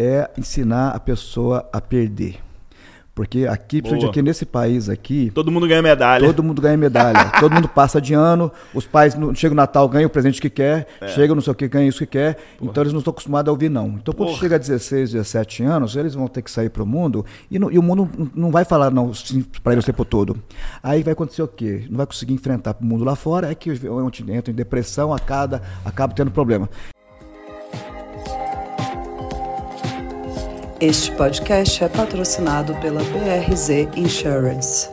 é ensinar a pessoa a perder. Porque aqui, principalmente aqui nesse país aqui, Todo mundo ganha medalha. todo mundo ganha medalha. todo mundo passa de ano, os pais, no, chega o Natal, ganha o presente que quer, É. chega não sei o que, ganha isso que quer. Então eles não estão acostumados a ouvir não. Então quando Porra. chega a 16, 17 anos, eles vão ter que sair para o mundo e, não- e o mundo não- não vai falar não para eles o tempo todo. Aí vai acontecer o quê? Não vai conseguir enfrentar o mundo lá fora, é que entra em depressão, acaba, acaba tendo problema. Este podcast é patrocinado pela BRZ Insurance.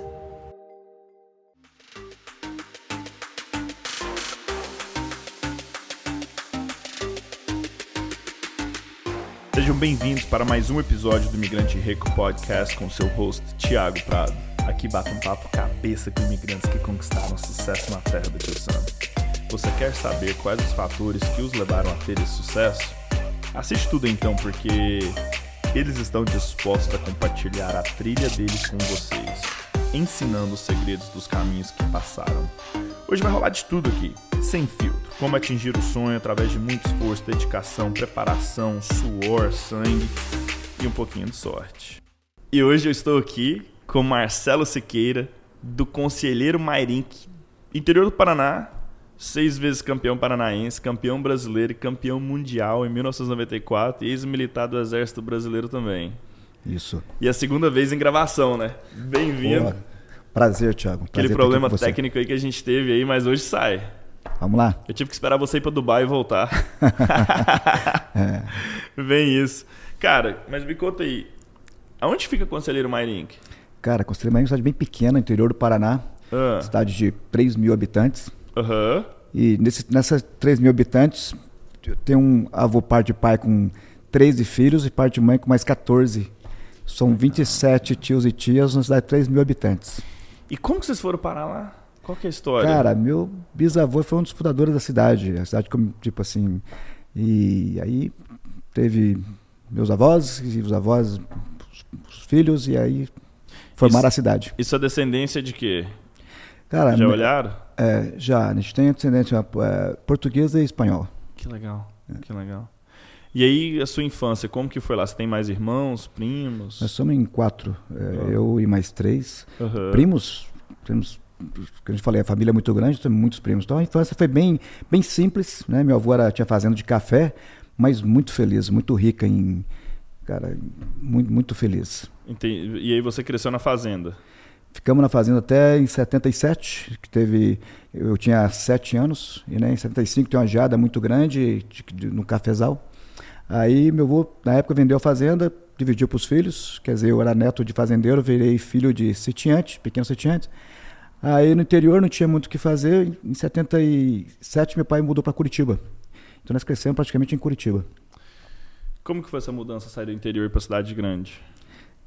Sejam bem-vindos para mais um episódio do Imigrante Rico Podcast com seu host, Tiago Prado. Aqui bate um papo cabeça com imigrantes que conquistaram sucesso na terra do Tio. Você quer saber quais os fatores que os levaram a ter esse sucesso? Assiste tudo então, porque eles estão dispostos a compartilhar a trilha deles com vocês, ensinando os segredos dos caminhos que passaram. Hoje vai rolar de tudo aqui, sem filtro. Como atingir o sonho através de muito esforço, dedicação, preparação, suor, sangue e um pouquinho de sorte. E hoje eu estou aqui com Marcelo Siqueira, do Conselheiro Mairink, interior do Paraná, seis vezes campeão paranaense, campeão brasileiro e campeão mundial em 1994 e ex-militar do Exército Brasileiro também. Isso. E a segunda vez em gravação, né? Bem-vindo. Prazer, Thiago. Aquele Prazer estar problema técnico aí que a gente teve aí, mas hoje sai. Vamos lá? Eu tive que esperar você ir pra Dubai e voltar. Bem isso. Cara, mas me conta aí. Aonde fica Conselheiro Mairink? Cara, Conselheiro Marinho é uma cidade bem pequena, interior do Paraná. Ah, Cidade de 3 mil habitantes. Aham. E nesse, nessas 3 mil habitantes, tem um avô parte de pai com 13 filhos e parte de mãe com mais 14. São 27 tios e tias numa cidade de 3 mil habitantes. E como que vocês foram parar lá? Qual que é a história? Cara, meu bisavô foi um dos fundadores da cidade. A cidade, como, tipo assim. E aí teve meus avós, e os avós, os, os filhos, e aí formaram Isso- a cidade. E sua descendência é de quê? Cara, Já olharam? é, já, a gente tem descendência é, portuguesa e espanhol. Que legal. É. Que legal. E aí, a sua infância, como que foi lá? Você tem mais irmãos, primos? Nós somos em quatro, é, eu e mais três. Aham. Primos, temos, que a gente falei, a família é muito grande, temos muitos primos. Então a infância foi bem, bem simples, né? Meu avô era, tinha fazenda de café, mas muito feliz, muito rica em, cara, muito, muito feliz. Entendi. E aí você cresceu na fazenda? Ficamos na fazenda até em 77, que teve, eu tinha sete anos, e né, em 75 tem uma geada muito grande de- de- no cafezal. Aí meu avô, na época, vendeu a fazenda, dividiu para os filhos, quer dizer, eu era neto de fazendeiro, virei filho de sitiante, pequeno sitiante. Aí no interior não tinha muito o que fazer, em 77 meu pai mudou para Curitiba. Então nós crescemos praticamente em Curitiba. Como que foi essa mudança, sair do interior pra cidade grande?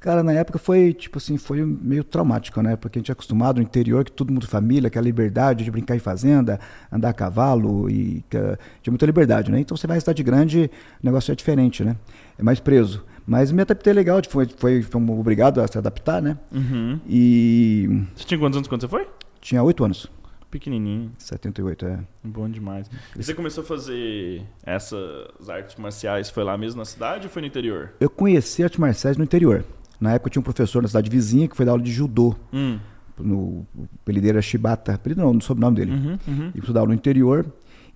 Cara, na época foi, tipo assim, foi meio traumático, né? Porque a gente é acostumado no interior, que todo mundo família, aquela liberdade de brincar em fazenda, andar a cavalo e que, tinha muita liberdade, né? Então você vai em cidade grande, o negócio é diferente, né? É mais preso. Mas me adaptei legal, tipo, foi, foi, fomos obrigado a se adaptar, né? Uhum. E Você tinha quantos anos quando você foi? tinha oito anos, Pequenininho. 78, é. Bom demais. E você começou a fazer essas artes marciais, foi lá mesmo na cidade ou foi no interior? Eu conheci artes marciais no interior. Na época eu tinha um professor na cidade vizinha que foi dar aula de judô. Hum. No, o apelido era Shibata, apelido não, no sobrenome dele. Uhum, uhum. E fui dar aula no interior.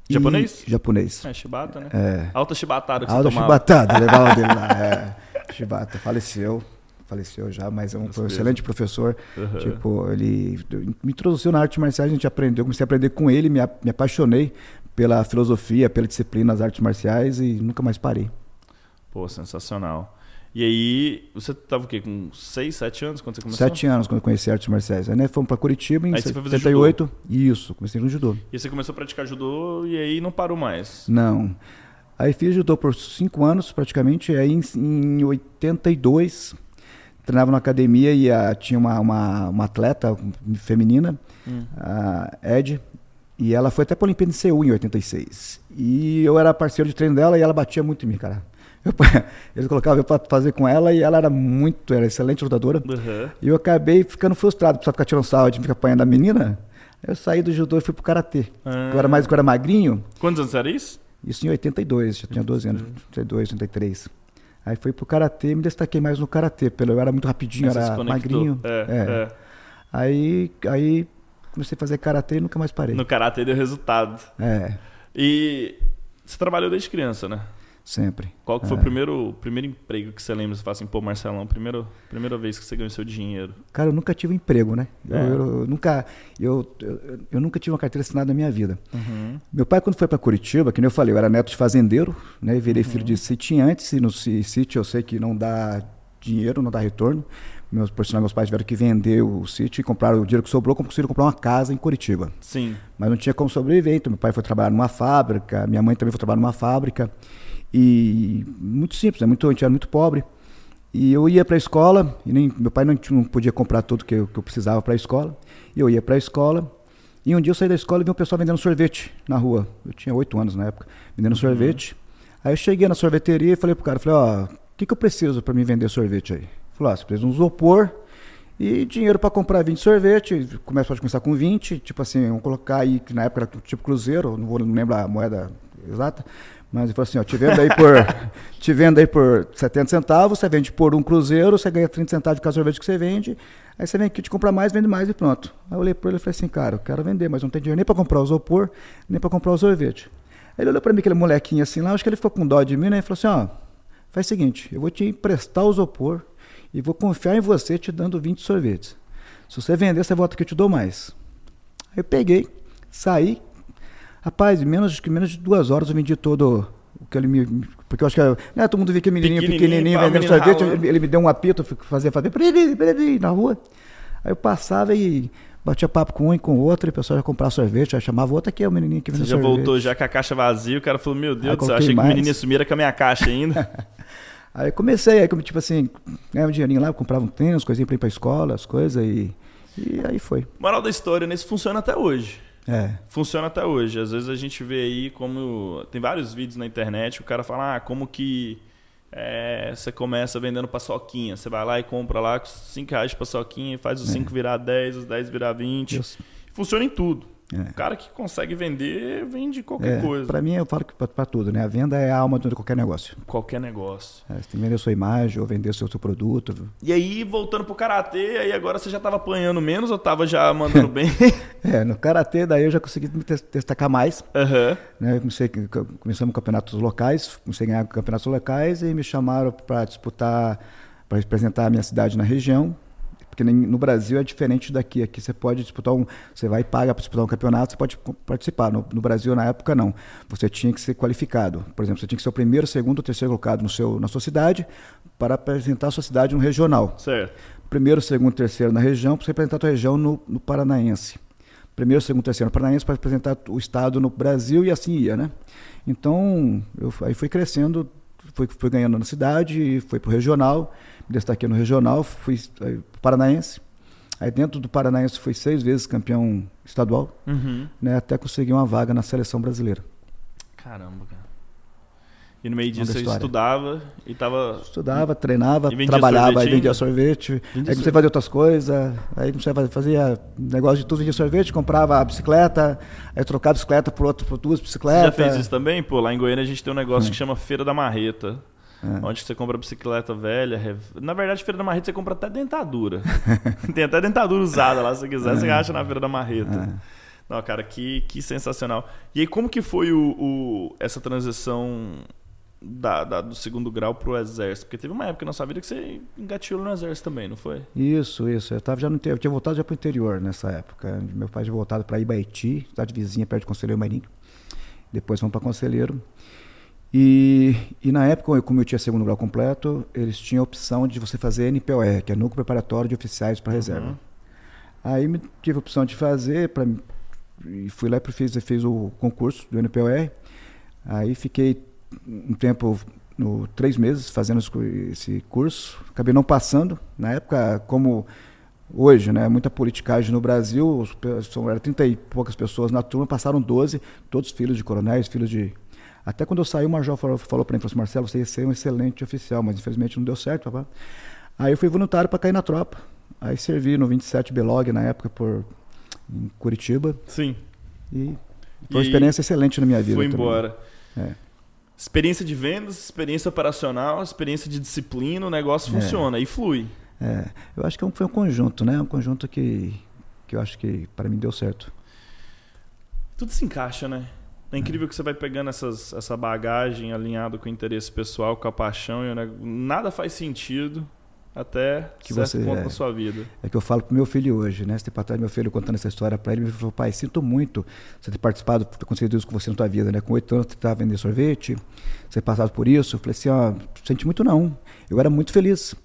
e- Japonês? Japonês. É, chibata, né? É. Alta chibatada que Alda você tomava. Chibatada, levava dele lá. É. Chibata faleceu, faleceu já, mas é um, foi um excelente professor. Uhum. Tipo, ele me introduziu na arte marcial, a gente aprendeu, comecei a aprender com ele, me, me apaixonei pela filosofia, pela disciplina das artes marciais e nunca mais parei. Pô, sensacional. E aí, você tava o quê? Com 6, 7 anos quando você começou? Sete anos quando eu conheci artes marciais. Aí né, fomos pra Curitiba em Aí você foi fazer 78. Isso, comecei no judô. E você começou a praticar judô e aí não parou mais. Não. Aí fiz judô por cinco anos, praticamente. Aí em, em 82, treinava na academia e ah, tinha uma, uma, uma atleta feminina, Hum. a Ed, e ela foi até para a Olimpíada de Seul em 86. E eu era parceiro de treino dela e ela batia muito em mim, cara. Eu, eles colocavam eu para fazer com ela e ela era muito, era excelente lutadora. Uhum. E eu acabei ficando frustrado, precisava ficar tirando sarro de ficar apanhando a menina. Eu saí do judô e fui pro karatê. Ah. Eu era mais, eu era magrinho, Quantos anos era isso? isso em 82, já tinha 12 anos, 82, 83. Aí fui pro karatê e me destaquei mais no karatê, pelo eu era muito rapidinho, você era magrinho. É, É. é. Aí, aí comecei a fazer karatê e nunca mais parei. No karatê deu resultado. É, E você trabalhou desde criança, né? Sempre. Qual que foi É. o primeiro, primeiro emprego que você lembra? Você fala assim, pô, Marcelão, primeiro, primeira vez que você ganhou seu dinheiro. Cara, eu nunca tive um emprego, né? Eu, É. eu- eu nunca, eu, eu, eu nunca tive uma carteira assinada na minha vida. Uhum. Meu pai, quando foi para Curitiba, que nem eu falei, eu era neto de fazendeiro, né? Virei filho Uhum. de sitiantes, e no sítio eu sei que não dá dinheiro, não dá retorno. Meus, por sinal, meus pais tiveram que vender o sítio e compraram o dinheiro que sobrou, conseguiram comprar uma casa em Curitiba. Sim. Mas não tinha como sobreviver, então meu pai foi trabalhar numa fábrica, minha mãe também foi trabalhar numa fábrica. E muito simples, né? muito, a gente era muito pobre. E eu ia para a escola, e nem, meu pai não, não podia comprar tudo que eu, que eu precisava para a escola. E eu ia para a escola. E um dia eu saí da escola e vi um pessoal vendendo sorvete na rua. Eu tinha oito anos na época, vendendo sorvete. Aí eu cheguei na sorveteria e falei pro cara, falei, ó, o que, que eu preciso para me vender sorvete aí? Ele falou, ó, você precisa de um isopor e dinheiro para comprar 20 sorvete. Começa, pode começar com 20, tipo assim, vamos colocar aí, que na época era tipo cruzeiro, não vou não lembro a moeda exata. Mas ele falou assim, ó, te vendo aí por, te vendo aí por 70 centavos, você vende por um cruzeiro, você ganha 30 centavos de cada sorvete que você vende, aí você vem aqui te comprar mais, vende mais e pronto. Aí eu olhei para ele e falei assim, cara, eu quero vender, mas não tem dinheiro nem para comprar o isopor, nem para comprar o sorvete. Aí ele olhou para mim, aquele molequinho assim lá, acho que ele ficou com dó de mim, né? E falou assim, ó, faz o seguinte, eu vou te emprestar o isopor e vou confiar em você te dando 20 sorvetes. Se você vender, você volta que eu te dou mais. Aí eu peguei, saí, Rapaz, menos, que menos de duas horas eu vendi todo o que ele me. Porque eu acho que. Né, todo mundo via que menininho Pequenininho, vendendo sorvete. Ele, ele me deu um apito, eu fazia fazer peraí, peraí, na rua. Aí eu passava e batia papo com um e com o outro, e o pessoal ia comprar sorvete, aí chamava outro aqui, é o menininho que Você vende já sorvete. voltou já com a caixa vazia, o cara falou, meu Deus Aí do céu, achei que o mais. menino ia sumir era com a minha caixa ainda. Aí comecei, aí tipo assim, ganhava um dinheirinho lá, comprava um tênis, coisinha pra ir pra escola, as coisas, e, e aí foi. Moral da história, né? Isso funciona até hoje. É. Funciona até hoje. Às vezes a gente vê aí como. Tem vários vídeos na internet, o cara fala, ah, como que é, você começa vendendo paçoquinha. Você vai lá e compra lá com 5 reais de paçoquinha, faz os 5 virar 10, os 10 virar 20. Isso. Funciona em tudo. É. O cara que consegue vender, vende qualquer É, coisa. Pra mim, eu falo pra tudo, né? A venda é a alma de qualquer negócio. Qualquer negócio. É, você tem que vender sua imagem ou vender seu, seu produto. E aí, voltando pro karatê, aí agora você já tava apanhando menos ou tava já mandando bem? É, no karatê daí eu já consegui me destacar mais. Aham. Né? Comecei, começamos campeonatos locais, comecei a ganhar campeonatos locais e me chamaram para disputar, para representar a minha cidade na região. Porque no Brasil é diferente daqui. Aqui você pode disputar um. Você vai e paga para disputar um campeonato, você pode participar. No, no Brasil, na época, não. Você tinha que ser qualificado. Por exemplo, você tinha que ser o primeiro, segundo ou terceiro colocado no seu, na sua cidade para apresentar a sua cidade no regional. Certo. Primeiro, segundo, terceiro na região, para você representar a tua região no, no Paranaense. Primeiro, segundo, terceiro no Paranaense para representar o estado no Brasil e assim ia, né? Então, eu aí fui crescendo, fui, fui ganhando na cidade, fui para o regional, me destaquei no regional, fui pro Paranaense. Aí dentro do Paranaense fui seis vezes campeão estadual, Uhum. né? Até conseguir uma vaga na seleção brasileira. Caramba, cara. E no meio disso você estudava e tava. Estudava, treinava, E trabalhava, aí vendia sorvete. Vendia aí comecei sorvete. a fazer outras coisas. Aí comecei a fazer fazia negócio de tudo, vendia sorvete, comprava a bicicleta, aí trocava a bicicleta por, outro, por duas Você bicicletas. já fez isso também? Pô, lá em Goiânia a gente tem um negócio que chama Feira da Marreta. É. Onde você compra bicicleta velha. rev- Na verdade, Feira da Marreta você compra até dentadura. tem até dentadura usada lá, se você quiser, você acha na Feira da Marreta. Não, cara, que, que sensacional. E aí, como que foi o, o- essa transição da, da- do segundo grau pro exército? Porque teve uma época na sua vida que você engatilhou no exército também, não foi? Isso, isso. Eu, tava já no, eu tinha voltado já para o interior nessa época. Meu pai tinha voltado para Ibaiti, cidade vizinha, perto de Conselheiro Marinho. Depois fomos para Conselheiro. E, e na época, como eu tinha segundo grau completo, eles tinham a opção de você fazer NPOR, que é Núcleo Preparatório de Oficiais para Reserva. Uhum. Aí me- tive a opção de fazer, pra, e fui lá e fiz, fiz o concurso do NPOR. Aí fiquei um tempo, no, três meses, fazendo esse cu- esse curso. Acabei não passando. Na época, como hoje, né, muita politicagem no Brasil, eram 30 e poucas pessoas na turma, passaram 12, todos filhos de coronéis, filhos de... Até quando eu saí, o major falou, falou para mim, falou assim, Marcelo, você ia ser um excelente oficial, mas infelizmente não deu certo, papai. Aí eu fui voluntário para cair na tropa. Aí servi no 27 Belog na época por em Curitiba Sim. e foi uma E experiência excelente na minha vida. Foi embora. É. Experiência de vendas, experiência operacional, experiência de disciplina, o negócio é. funciona e flui. É, eu acho que é foi um conjunto, né? Um conjunto que, que eu acho que para mim deu certo. Tudo se encaixa, né? É incrível que você vai pegando essas, essa bagagem alinhado com o interesse pessoal, com a paixão, e nada faz sentido até que certo você, ponto é, na sua vida. É que eu falo pro meu filho hoje, né? Esse tempo atrás, meu filho contando essa história para ele, ele falou, pai, sinto muito você ter participado, ter conseguido isso com você na tua vida, né? Com oito anos você estava vendendo sorvete, você passado por isso. Eu falei assim, ó, sente muito não. Eu era muito feliz.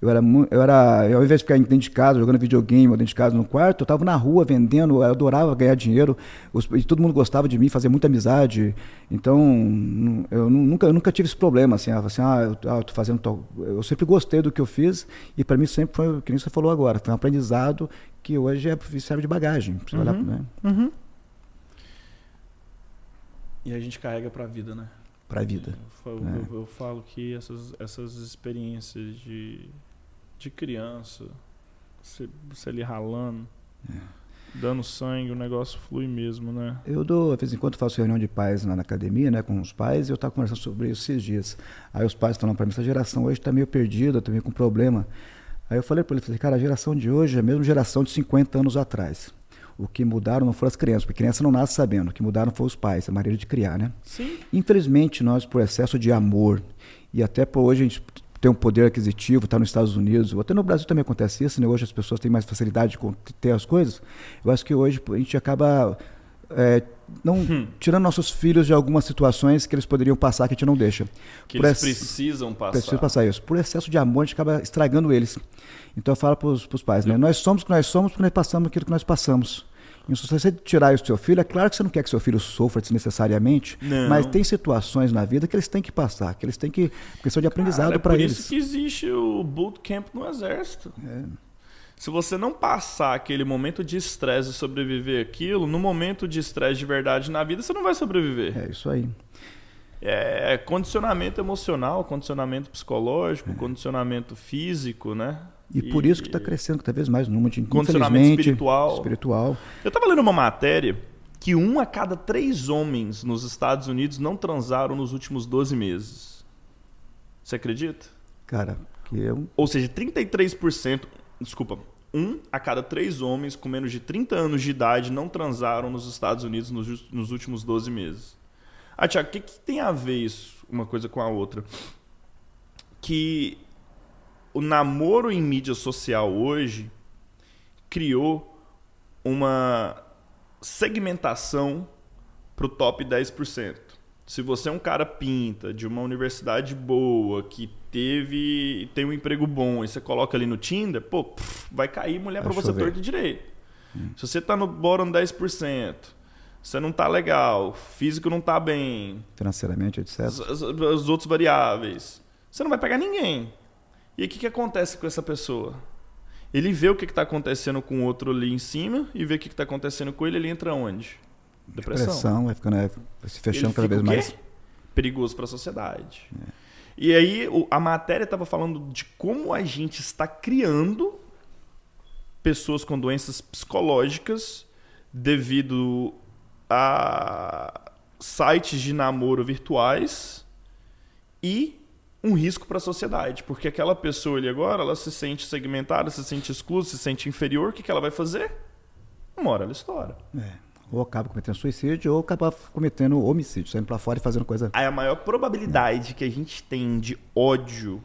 Eu era, eu era, eu, ao invés de ficar dentro de casa, jogando videogame ou dentro de casa no quarto, eu estava na rua vendendo, eu adorava ganhar dinheiro, os, e todo mundo gostava de mim, fazia muita amizade. Então, eu nunca, eu nunca tive esse problema, assim, assim ah, eu, ah, tô fazendo tal. Eu sempre gostei do que eu fiz, e para mim sempre foi, que nem você falou agora, foi um aprendizado que hoje é, serve de bagagem. Uhum, olhar, né? uhum. E a gente carrega para a vida, né? Para a vida. Eu, eu, é. eu, falo que essas, essas experiências de de criança, você, você ali ralando, é. dando sangue, o negócio flui mesmo, né? Eu dou, de vez em quando faço reunião de pais lá na academia, né, com os pais, e eu estava conversando sobre isso esses dias. Aí os pais falando para mim, essa geração hoje está meio perdida, está meio com problema. Aí eu falei para ele, falei, cara, a geração de hoje é a mesma geração de 50 anos atrás. O que mudaram não foram as crianças, porque criança não nasce sabendo. O que mudaram foram os pais, a maneira de criar, né? Sim. Infelizmente, nós, por excesso de amor, e até por hoje a gente tem um poder aquisitivo, está nos Estados Unidos, até no Brasil também acontece isso, né? hoje as pessoas têm mais facilidade de ter as coisas. Eu acho que hoje a gente acaba é, não hum. tirando nossos filhos de algumas situações que eles poderiam passar que a gente não deixa. Que Por eles precisam passar. Precisam passar isso. Por excesso de amor, a gente acaba estragando eles. Então eu falo para os pais, né? Nós somos o que nós somos porque nós passamos aquilo que nós passamos. Se você tirar isso do seu filho, é claro que você não quer que seu filho sofra desnecessariamente, não. mas tem situações na vida que eles têm que passar, que eles têm que. questão de aprendizado é para eles. Por isso que existe o bootcamp no exército. É. Se você não passar aquele momento de estresse e sobreviver aquilo, no momento de estresse de verdade na vida, você não vai sobreviver. É isso aí. É condicionamento emocional, condicionamento psicológico, é. condicionamento físico, né? E, por isso que está crescendo cada vez mais o número de condicionamento espiritual. espiritual. Eu estava lendo uma matéria que um a cada três homens nos Estados Unidos não transaram nos últimos 12 meses. Você acredita? Cara, que é um... Ou seja, 33%, desculpa, um a cada três homens com menos de 30 anos de idade não transaram nos Estados Unidos nos, nos últimos 12 meses. Ah, Tiago, o que, que tem a ver isso, uma coisa com a outra? Que o namoro em mídia social hoje criou uma segmentação para o top 10%. Se você é um cara pinta de uma universidade boa, que teve tem um emprego bom e você coloca ali no Tinder, pô, pff, vai cair mulher para você torto direito. Hum. Se você está no bottom 10%, você não está legal, físico não está bem, financeiramente, etc. As, as, as outras variáveis, você não vai pegar ninguém. E o que, que acontece com essa pessoa? Ele vê o que está acontecendo com o outro ali em cima e vê o que está acontecendo com ele, ele entra onde? Depressão. Depressão, vai, ficando, vai se fechando ele cada vez mais. Perigoso para a sociedade. É. E aí a matéria estava falando de como a gente está criando pessoas com doenças psicológicas devido a sites de namoro virtuais e um risco para a sociedade, porque aquela pessoa ali agora, ela se sente segmentada, se sente exclusa, se sente inferior, o que, que ela vai fazer? Uma hora ela estoura. É. Ou acaba cometendo suicídio, ou acaba cometendo homicídio, saindo para fora e fazendo coisa. Aí a maior probabilidade é. que a gente tem de ódio,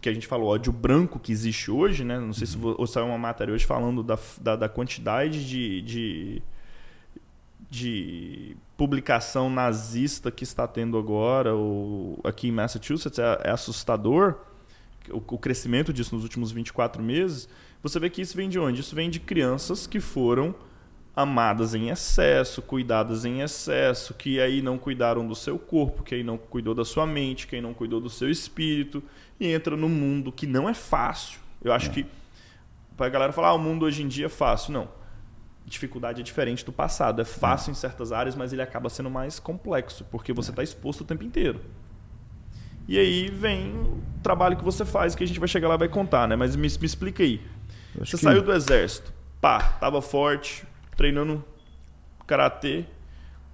que a gente falou, ódio branco que existe hoje, né? Não sei uhum. se ou saiu uma matéria hoje falando da, da, da quantidade de, de de publicação nazista que está tendo agora ou aqui em Massachusetts é, é assustador o, o, crescimento disso nos últimos 24 meses. Você vê que isso vem de onde? Isso vem de crianças que foram amadas em excesso cuidadas em excesso que aí não cuidaram do seu corpo que aí não cuidou da sua mente que aí não cuidou do seu espírito e entra no mundo que não é fácil. Eu acho é. que para a galera falar ah, o mundo hoje em dia é fácil não dificuldade é diferente do passado. É fácil em certas áreas, mas ele acaba sendo mais complexo, porque você está exposto o tempo inteiro. E aí vem o trabalho que você faz, que a gente vai chegar lá e vai contar, né? Mas me, me explica aí. Você que... saiu do exército, pá, tava forte, treinando karatê.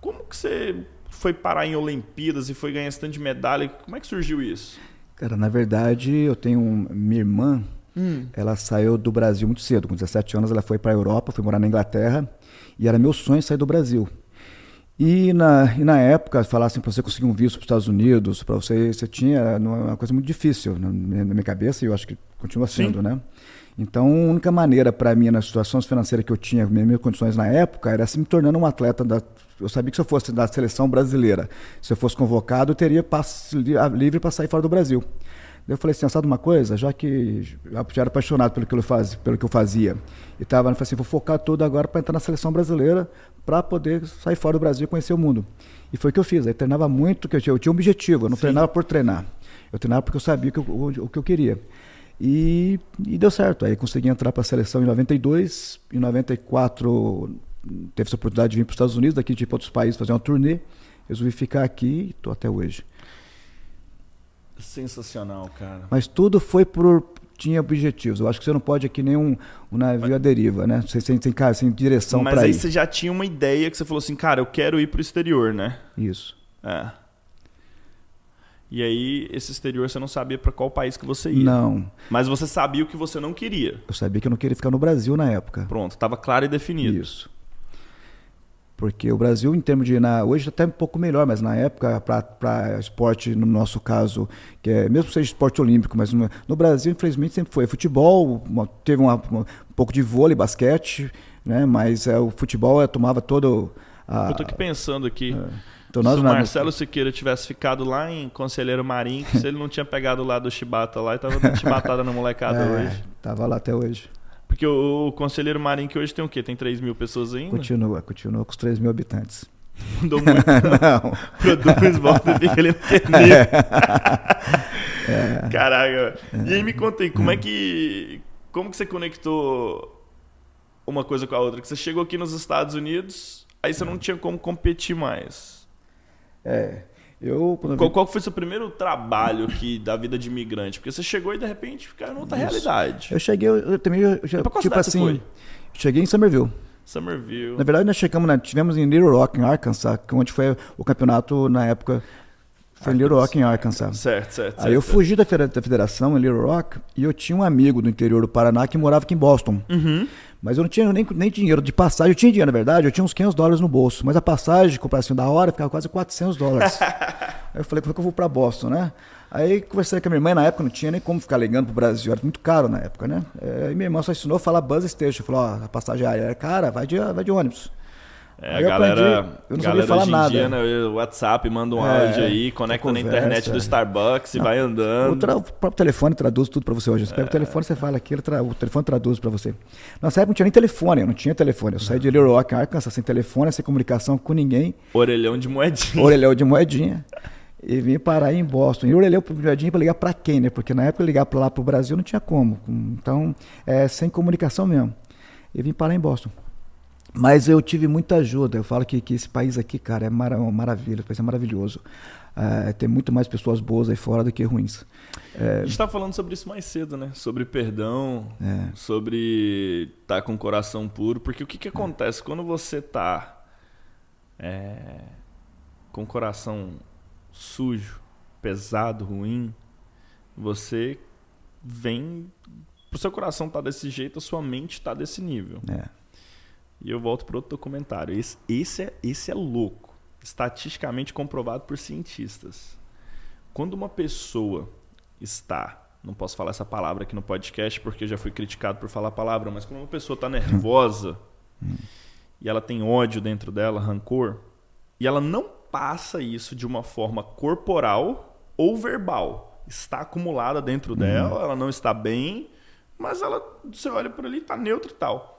Como que você foi parar em Olimpíadas e foi ganhar esse tanto de medalha? Como é que surgiu isso? Cara, na verdade, eu tenho minha irmã, hum. ela saiu do Brasil muito cedo. Com 17 anos, ela foi para a Europa, foi morar na Inglaterra. E era meu sonho sair do Brasil. E na, e na época, falassem para você conseguir um visto para os Estados Unidos, para você, você tinha uma coisa muito difícil na, na minha cabeça, e eu acho que continua sendo, Sim. né? Então, a única maneira para mim, nas situações financeiras que eu tinha, minhas, minhas condições na época, era assim, me tornando um atleta da. Eu sabia que se eu fosse da seleção brasileira, se eu fosse convocado, eu teria passe livre para sair fora do Brasil. Eu falei assim, sabe uma coisa? Já que já era apaixonado pelo que eu, faz, pelo que eu fazia e estava, eu falei assim, vou focar tudo agora para entrar na seleção brasileira para poder sair fora do Brasil e conhecer o mundo. E foi o que eu fiz. Aí treinava muito, que eu tinha, eu tinha um objetivo, eu não Sim. treinava por treinar. Eu treinava porque eu sabia o que eu, o, o que eu queria. E, e, deu certo. Aí consegui entrar para a seleção em 92, em 94 teve essa oportunidade de vir para os Estados Unidos, daqui de ir para outros países fazer uma turnê. Resolvi ficar aqui e estou até hoje. Sensacional, cara. Mas tudo foi por tinha objetivos. Eu acho que você não pode aqui nem um, navio à deriva, né? Você sem, sem, sem direção para. Mas aí você já tinha uma ideia que você falou assim, cara, eu quero ir para o exterior, né? Isso. É. E aí, esse exterior você não sabia para qual país que você ia. Não. Mas você sabia o que você não queria. Eu sabia que eu não queria ficar no Brasil na época. Pronto, estava claro e definido. Isso. Porque o Brasil, em termos de. Na, hoje até um pouco melhor, mas na época, para esporte, no nosso caso, que é, mesmo que seja esporte olímpico, mas no, no Brasil, infelizmente, sempre foi futebol, uma, teve uma, uma, um pouco de vôlei, basquete, né, mas é, o futebol é, tomava todo. A, Eu tô aqui pensando aqui. É. Então, nós, se o Marcelo Siqueira tivesse ficado lá em Conselheiro Marinho, se ele não tinha pegado lá do Chibata lá e tava dando chibatada na molecada é, hoje. Tava lá até hoje. Porque o, o Conselheiro Marinho que hoje tem o quê? Tem 3 mil pessoas ainda? Continua, continua com os 3 mil habitantes. Mudou muito. não. Produz, volta e fica ali no. É. Caraca. É. E aí me conta aí, como é que. Como que você conectou uma coisa com a outra? Que você chegou aqui nos Estados Unidos, aí você não tinha como competir mais. É. Eu, qual, qual foi o seu primeiro trabalho aqui da vida de imigrante? Porque você chegou e de repente ficaram em outra Isso. realidade. Eu cheguei, eu, eu também, eu, já, tipo assim, cheguei em Somerville. Somerville. Na verdade, nós chegamos, né, tivemos em Little Rock, em Arkansas, onde foi o campeonato na época. Foi em Little Rock, em Arkansas. Certo, certo. Aí eu fugi da federação em Little Rock e eu tinha um amigo do interior do Paraná que morava aqui em Boston. Uhum. Mas eu não tinha nem, nem dinheiro de passagem. Eu tinha dinheiro, na verdade, eu tinha uns 500 dólares no bolso. Mas a passagem, comparação da hora, ficava quase 400 dólares. Aí eu falei, como é que eu vou para Boston, né? Aí conversei com a minha irmã, na época não tinha nem como ficar ligando pro Brasil, era muito caro na época, né? É, aí minha irmã só ensinou a falar bus station. Falou, ó, a passagem aérea é cara, vai de, vai de ônibus. É, a galera, aprendi, eu não galera falar hoje nada. Dia, né, o WhatsApp manda um é, áudio aí, conecta conversa, na internet do Starbucks e vai andando. O, tra... o, próprio telefone traduz tudo para você hoje. Você é. pega o telefone, você fala aqui, tra... o telefone traduz para você. Nessa época não tinha nem telefone, eu não tinha telefone. Eu saí de Little Rock, Arkansas, sem telefone, sem comunicação com ninguém. Orelhão de moedinha. Orelhão de moedinha. E vim parar em Boston. E orelhão de moedinha para ligar para quem, né? Porque na época ligar para lá para o Brasil não tinha como. Então, é sem comunicação mesmo. E vim parar em Boston. Mas eu tive muita ajuda. Eu falo que, que esse país aqui, cara, é mar uma maravilha, país é maravilhoso. É, tem muito mais pessoas boas aí fora do que ruins. É... A gente estava falando sobre isso mais cedo, né? Sobre perdão, é. sobre estar tá com o coração puro. Porque o que, que acontece quando você está é, com o coração sujo, pesado, ruim? Você vem. O seu coração tá desse jeito, a sua mente está desse nível. É. E eu volto para outro documentário. Esse, esse, é, esse é louco. Estatisticamente comprovado por cientistas. Quando uma pessoa está. Não posso falar essa palavra aqui no podcast porque já fui criticado por falar a palavra, mas quando uma pessoa está nervosa e ela tem ódio dentro dela, rancor, e ela não passa isso de uma forma corporal ou verbal. Está acumulada dentro dela, ela não está bem, mas ela, você olha por ali, está neutro e tal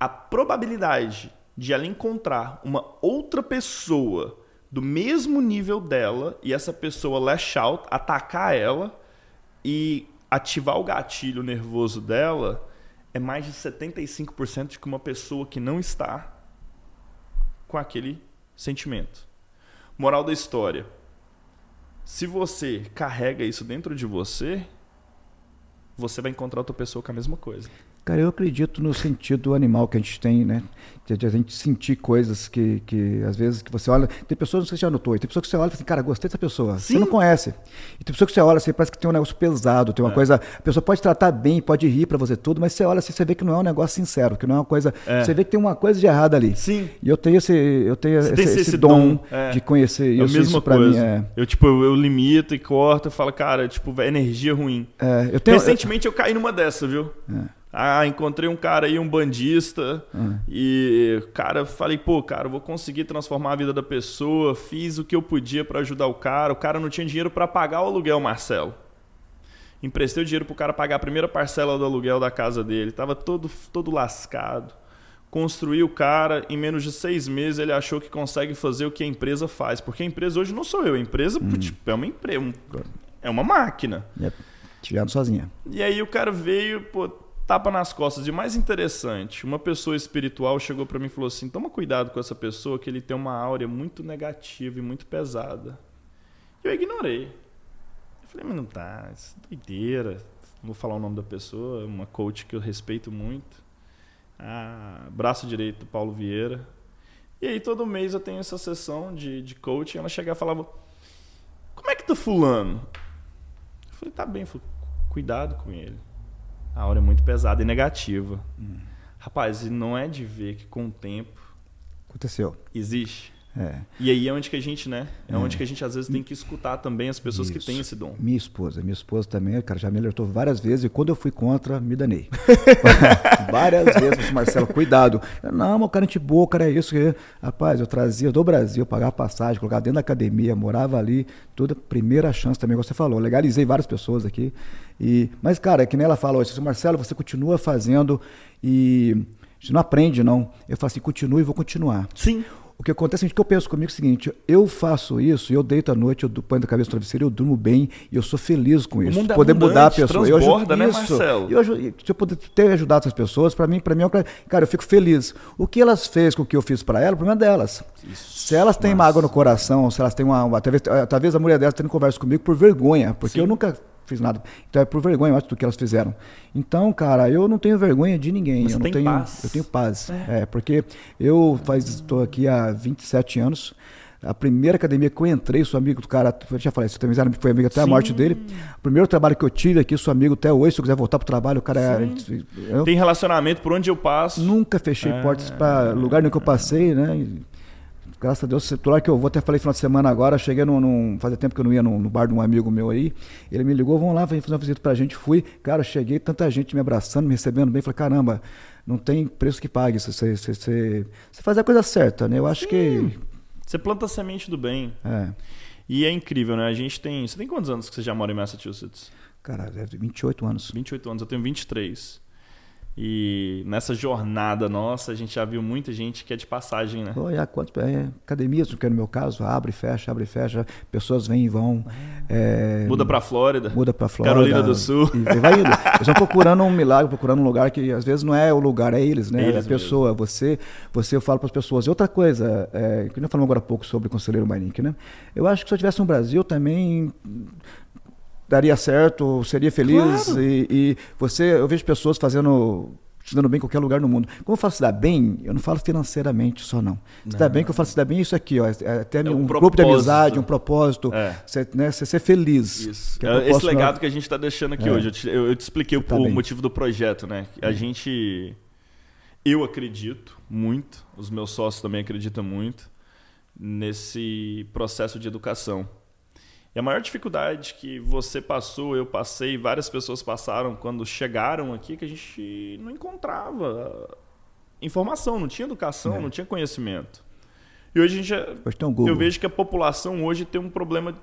a probabilidade de ela encontrar uma outra pessoa do mesmo nível dela e essa pessoa lash out, atacar ela e ativar o gatilho nervoso dela é mais de 75% de que uma pessoa que não está com aquele sentimento. Moral da história: se você carrega isso dentro de você, você vai encontrar outra pessoa com a mesma coisa. Cara, eu acredito no sentido animal que a gente tem, né? De a gente sentir coisas que, que às vezes que você olha. Tem pessoas, sei se já notou, tem pessoas que você olha e fala assim, cara, gostei dessa pessoa. Sim. Você não conhece. E tem pessoas que você olha assim, parece que tem um negócio pesado, tem uma é. coisa. A pessoa pode tratar bem, pode rir para você tudo, mas você olha assim, você vê que não é um negócio sincero, que não é uma coisa. É. Você vê que tem uma coisa de errado ali. Sim. E eu tenho esse, eu tenho esse, esse, esse, dom, dom é. de conhecer é isso. Isso pra coisa. mim é. Eu, tipo, eu, eu limito e corto e falo, cara, tipo, energia ruim. É, eu tenho, Recentemente eu caí numa dessa, viu? É. Ah, encontrei um cara aí, um bandista, uhum. e cara, falei, pô, cara, vou conseguir transformar a vida da pessoa, fiz o que eu podia para ajudar o cara. O cara não tinha dinheiro para pagar o aluguel, Marcelo. Emprestei o dinheiro pro cara pagar a primeira parcela do aluguel da casa dele, tava todo, todo lascado. Construí o cara, em menos de seis meses ele achou que consegue fazer o que a empresa faz. Porque a empresa hoje não sou eu, a empresa uhum. tipo, é uma empresa, é uma máquina. Yep. Tirando sozinha. E aí o cara veio, pô, tapa nas costas. E o mais interessante, uma pessoa espiritual chegou para mim e falou assim: toma cuidado com essa pessoa, que ele tem uma áurea muito negativa e muito pesada. Eu ignorei. Eu falei, mas não tá, isso é doideira. Não vou falar o nome da pessoa, uma coach que eu respeito muito. Ah, braço direito Paulo Vieira. E aí todo mês eu tenho essa sessão de, de coaching. Ela chegava e falava: Como é que tá fulano? Eu falei, tá bem, falei, cuidado com ele. A aura é muito pesada e negativa. Hum. Rapaz, e não é de ver que com o tempo. Aconteceu. Existe. É. E aí é onde que a gente, né? É, é, onde que a gente às vezes tem que escutar também as pessoas Isso. que têm esse dom. Minha esposa, minha esposa também, cara, já me alertou várias vezes e quando eu fui contra, me danei. várias vezes, assim, Marcelo, cuidado. Não, meu cara, gente boa, cara, é isso. Que... Rapaz, eu trazia do Brasil, pagava passagem, colocava dentro da academia, morava ali, toda primeira chance também, como você falou. Legalizei várias pessoas aqui. E... Mas, cara, é que nem ela falou, assim, Marcelo, você continua fazendo e. A gente não aprende, não. Eu falo assim, continue e vou continuar. Sim. O que acontece é que eu penso comigo é o seguinte: eu faço isso, eu deito à noite, eu ponho a cabeça no travesseiro, eu durmo bem e eu sou feliz com isso. O é poder mudar a pessoa. Eu ajudo, né, isso, Marcelo? Eu, se eu puder ter ajudado essas pessoas, para mim, para mim, é cara, eu fico feliz. O que elas fez com o que eu fiz para elas, o problema é delas. Isso, se elas têm mágoa no coração, se elas têm uma, uma talvez, talvez a mulher delas tendo conversa comigo por vergonha, porque Sim. eu nunca fiz nada. Então é por vergonha, eu acho, do que elas fizeram. Então, cara, eu não tenho vergonha de ninguém. Eu não tenho paz. Eu tenho paz. É, é porque eu faz estou aqui há 27 anos. A primeira academia que eu entrei, sou amigo do cara, eu já falei, você também foi amigo até Sim. a morte dele. O primeiro trabalho que eu tive aqui, sou amigo até hoje, se eu quiser voltar pro trabalho, o cara é. Eu, Tem relacionamento por onde eu passo. Nunca fechei é, portas para lugar nenhum que eu passei, né? Graças a Deus, setor que eu vou, até falei final de semana agora, cheguei num, num fazia tempo que eu não ia no, no, bar de um amigo meu aí, ele me ligou, vamos lá, fazer uma visita pra gente, fui, cara, cheguei, tanta gente me abraçando, me recebendo bem, falei, caramba, não tem preço que pague, você, você, você, você faz a coisa certa, né, eu acho Sim. que... Você planta a semente do bem. É. E é incrível, né, a gente tem, você tem quantos anos que você já mora em Massachusetts? Cara, é 28 anos. 28 anos, eu tenho 23. E nessa jornada nossa, a gente já viu muita gente que é de passagem, né? Olha, quanto, é, academias, que é no meu caso, abre e fecha, abre e fecha, pessoas vêm e vão. É, muda para Flórida. Muda para Flórida. Carolina do Sul. E, vai indo. Eles estão procurando um milagre, procurando um lugar que às vezes não é o lugar, é eles, né? Eles é a pessoa. Mesmo. Você, você eu falo para as pessoas. E outra coisa, é, que nós falamos agora há pouco sobre o conselheiro Marink, né? Eu acho que se eu tivesse no Brasil também daria certo, seria feliz. Claro. E, e, você, eu vejo pessoas fazendo se dando bem em qualquer lugar no mundo. Como eu falo se dá bem, eu não falo financeiramente só não. Se dá bem, que eu falo se dá bem é isso aqui, ó, é até é um, um grupo de amizade, um propósito, é. você, né, você ser feliz. Isso. É esse legado que a gente está deixando aqui é. hoje. Eu te, eu, eu te expliquei o, tá o motivo do projeto, né? A gente, eu acredito muito, os meus sócios também acreditam muito nesse processo de educação. E a maior dificuldade que você passou, eu passei, várias pessoas passaram quando chegaram aqui, que a gente não encontrava informação, não tinha educação, é. não tinha conhecimento. E hoje a gente, eu vejo que a população hoje tem um problema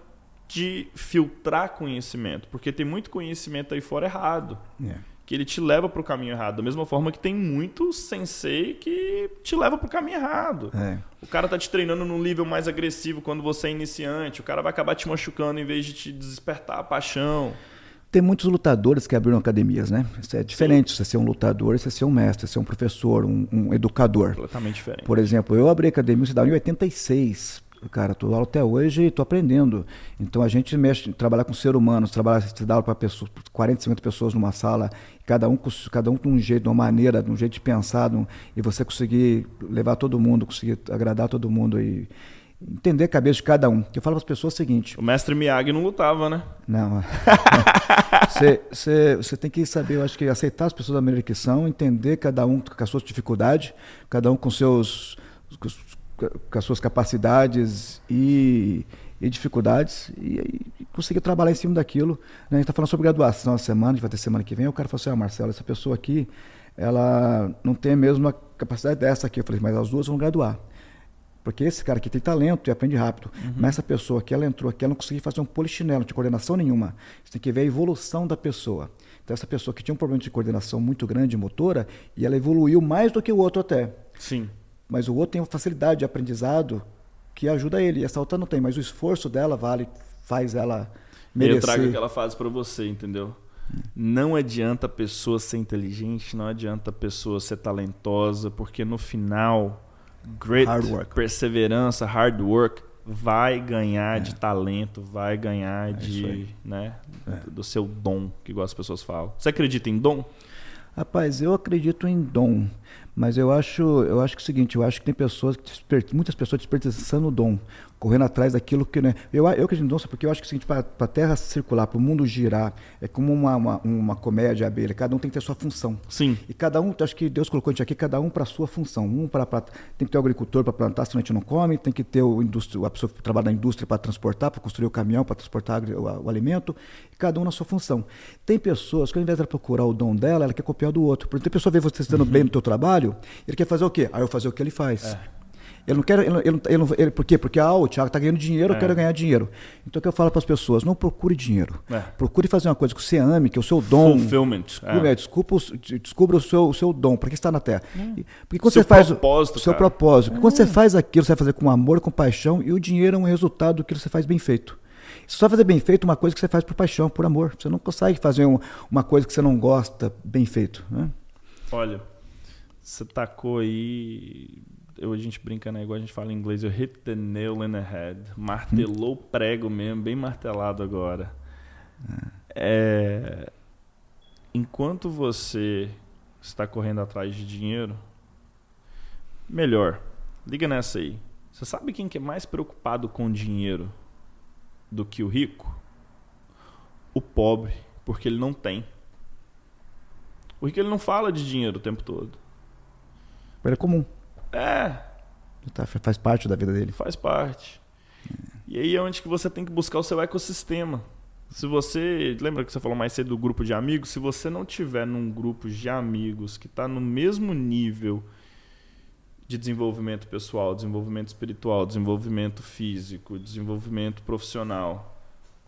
de filtrar conhecimento, porque tem muito conhecimento aí fora errado. É que ele te leva para o caminho errado. Da mesma forma que tem muito sensei que te leva para o caminho errado. É. O cara tá te treinando num nível mais agressivo quando você é iniciante. O cara vai acabar te machucando em vez de te despertar a paixão. Tem muitos lutadores que abriram academias, né? Isso é diferente Sim. você ser um lutador, você ser um mestre, você ser um professor, um, um educador. Completamente diferente. Por exemplo, eu abri a academia em 86 cara, tô aula até hoje e tô aprendendo. Então a gente mexe, trabalhar com ser humano, trabalhar, se dá aula para pessoas, 40, 50 pessoas numa sala, cada um, cada um de um jeito, de uma maneira, de um jeito de pensar, de um, e você conseguir levar todo mundo, conseguir agradar todo mundo e entender a cabeça de cada um. Eu falo para as pessoas o seguinte: O mestre Miyagi não lutava, né? não. Você tem que saber, eu acho que aceitar as pessoas da maneira que são, entender cada um com as suas dificuldades, cada um com seus com as suas capacidades e, e dificuldades e, e, conseguir trabalhar em cima daquilo. Né? A gente está falando sobre graduação essa semana, a gente vai ter semana que vem. O cara falou assim: ah, Marcelo, essa pessoa aqui, ela não tem a mesma capacidade dessa aqui. Eu falei, mas as duas vão graduar. Porque esse cara aqui tem talento e aprende rápido. Uhum. Mas essa pessoa aqui, ela entrou aqui, ela não conseguiu fazer um polichinelo, não tinha coordenação nenhuma. Você tem que ver a evolução da pessoa. Então, essa pessoa que tinha um problema de coordenação muito grande, motora, e ela evoluiu mais do que o outro até. Sim. Mas o outro tem uma facilidade de aprendizado que ajuda ele. E essa outra não tem, mas o esforço dela vale, faz ela merecer. Eu trago aquela fase para você, entendeu? Não adianta a pessoa ser inteligente, não adianta a pessoa ser talentosa, porque no final grit, Hard work. perseverança, hard work vai ganhar É. de talento, vai ganhar isso de, né, É. do- do seu dom, que igual as pessoas falam. Você acredita em dom? Rapaz, eu acredito em dom, mas eu acho, eu acho que é o seguinte, eu acho que tem pessoas, que muitas pessoas desperdiçando o dom, correndo atrás daquilo que não é. Eu, eu acredito sabe porque eu acho que é o seguinte, para a Terra circular, para o mundo girar, é como uma, uma, uma comédia abelha, cada um tem que ter a sua função. Sim. E cada um, acho que Deus colocou a gente aqui, cada um para a sua função. Um para tem que ter o agricultor para plantar, senão a gente não come, tem que ter o indústria, a pessoa que trabalha na indústria para transportar, para construir o caminhão, para transportar o, o alimento, e cada um na sua função. Tem pessoas que ao invés de procurar o dom dela, ela quer copiar do outro. Porque tem pessoa que vê você se dando bem no teu trabalho, ele quer fazer o quê? Aí eu vou fazer o que ele faz. Ele não quer, ele, ele, ele, ele- por quê? Porque ah, o Thiago está ganhando dinheiro, eu É. quero ganhar dinheiro. Então o que eu falo para as pessoas, não procure dinheiro. É. Procure fazer uma coisa que você ame, que é o seu dom. Fulfillment. Descubra, É. é, desculpa, descubra o seu, o seu dom, para que está na Terra. E- Porque quando Seu você faz o- propósito, o seu cara. propósito, porque quando você faz aquilo, você vai fazer com amor, com paixão, e o dinheiro é um resultado do que você faz bem feito. Você só fazer bem feito uma coisa que você faz por paixão, por amor. Você não consegue fazer um- uma coisa que você não gosta bem feito. Né? Olha, você tacou aí. Eu, a gente brinca, né? Igual a gente fala em inglês, eu hit the nail in the head. Martelou o prego mesmo, bem martelado agora. É, enquanto você está correndo atrás de dinheiro, melhor, liga nessa aí. Você sabe quem que é mais preocupado com dinheiro do que o rico? O pobre, porque ele não tem. O rico ele não fala de dinheiro o tempo todo. Ele é comum. É, Tá? Faz parte da vida dele. faz parte. E aí é onde que você tem que buscar o seu ecossistema. Se você, lembra que você falou mais cedo do grupo de amigos? Se você não tiver num grupo de amigos que está no mesmo nível de desenvolvimento pessoal, desenvolvimento espiritual, desenvolvimento físico, desenvolvimento profissional,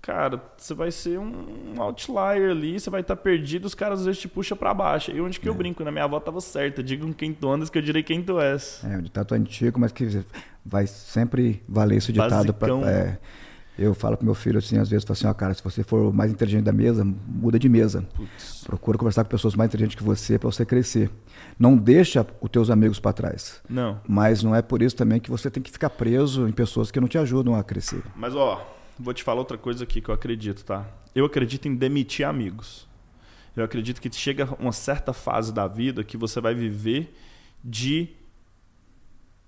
cara, você vai ser um outlier ali, você vai estar perdido, os caras às vezes te puxam para baixo. E onde que eu brinco, né? Minha avó tava certa, digam quem tu andas que eu direi quem tu és. É, um ditado antigo, mas que vai sempre valer esse ditado. Pra, Basicão. é, eu falo pro meu filho assim, às vezes, falo assim, ó, cara, se você for o mais inteligente da mesa, muda de mesa. Putz. Procura conversar com pessoas mais inteligentes que você para você crescer. Não deixa os teus amigos para trás. Não. Mas não é por isso também que você tem que ficar preso em pessoas que não te ajudam a crescer. Mas ó, vou te falar outra coisa aqui que eu acredito, tá? Eu acredito em demitir amigos. Eu acredito que chega uma certa fase da vida que você vai viver de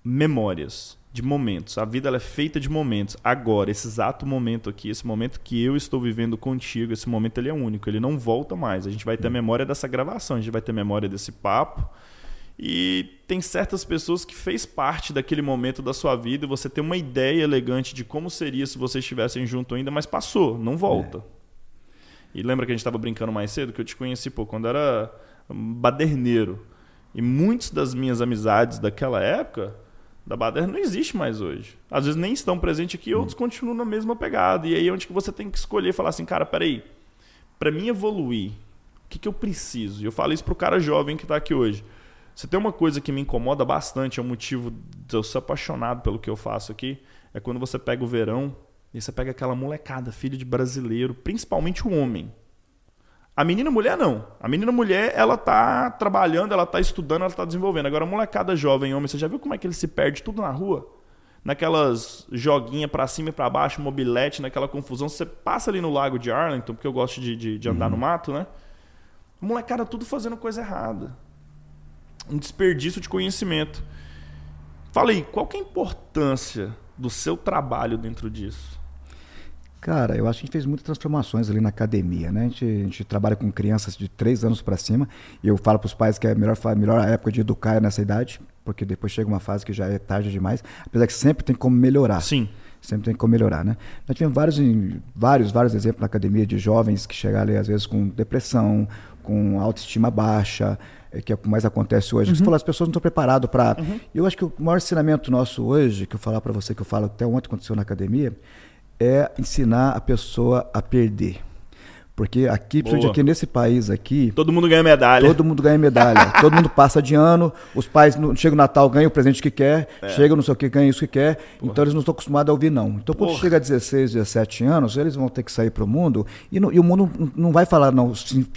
memórias, de momentos. A vida ela é feita de momentos. Agora, esse exato momento aqui, esse momento que eu estou vivendo contigo, esse momento ele é único, ele não volta mais. A gente vai ter memória dessa gravação, a gente vai ter memória desse papo. E tem certas pessoas que fez parte daquele momento da sua vida e você tem uma ideia elegante de como seria se vocês estivessem junto ainda, mas passou, não volta. E lembra que a gente estava brincando mais cedo que eu te conheci pô, quando era baderneiro. E muitas das minhas amizades daquela época da baderna não existe mais hoje. Às vezes nem estão presentes aqui, outros continuam na mesma pegada. E aí é onde que você tem que escolher e falar assim, cara, peraí, para mim evoluir, o que, que eu preciso? E eu falo isso pro cara jovem que está aqui hoje. Se tem uma coisa que me incomoda bastante, é o motivo de eu ser apaixonado pelo que eu faço aqui, é quando você pega o verão e você pega aquela molecada, filho de brasileiro, principalmente o homem. A menina mulher não. A menina mulher, ela tá trabalhando, ela tá estudando, ela tá desenvolvendo. Agora, a molecada jovem, homem, você já viu como é que ele se perde tudo na rua? naquelas joguinha para cima e para baixo, mobilete, naquela confusão. Você passa ali no lago de Arlington, porque eu gosto de, de, de andar uhum. no mato, né? O molecada tudo fazendo coisa errada. Um desperdício de conhecimento. Fala aí, qual que é a importância do seu trabalho dentro disso? Cara, eu acho que a gente fez muitas transformações ali na academia, né? A gente, a gente trabalha com crianças de 3 anos para cima e eu falo para os pais que é a melhor, a melhor época de educar é nessa idade, porque depois chega uma fase que já é tarde demais, apesar que sempre tem como melhorar. Sim. Sempre tem como melhorar, né? Nós tivemos vários, vários, vários exemplos na academia de jovens que chegaram ali, às vezes, com depressão, com autoestima baixa, que é o que mais acontece hoje. Uhum. Você falou, as pessoas não estão preparadas para. Uhum. Eu acho que o maior ensinamento nosso hoje, que eu falar para você, que eu falo até ontem aconteceu na academia, é ensinar a pessoa a perder. Porque aqui, principalmente aqui nesse país aqui. Todo mundo ganha medalha. Todo mundo ganha medalha. todo mundo passa de ano, os pais no, chega o Natal, ganha o presente que quer, é. chega não sei o que, ganha isso que quer. Porra. Então eles não estão acostumados a ouvir, não. Então quando Porra. chega a 16, 17 anos, eles vão ter que sair para o mundo e, não, e, o mundo não vai falar não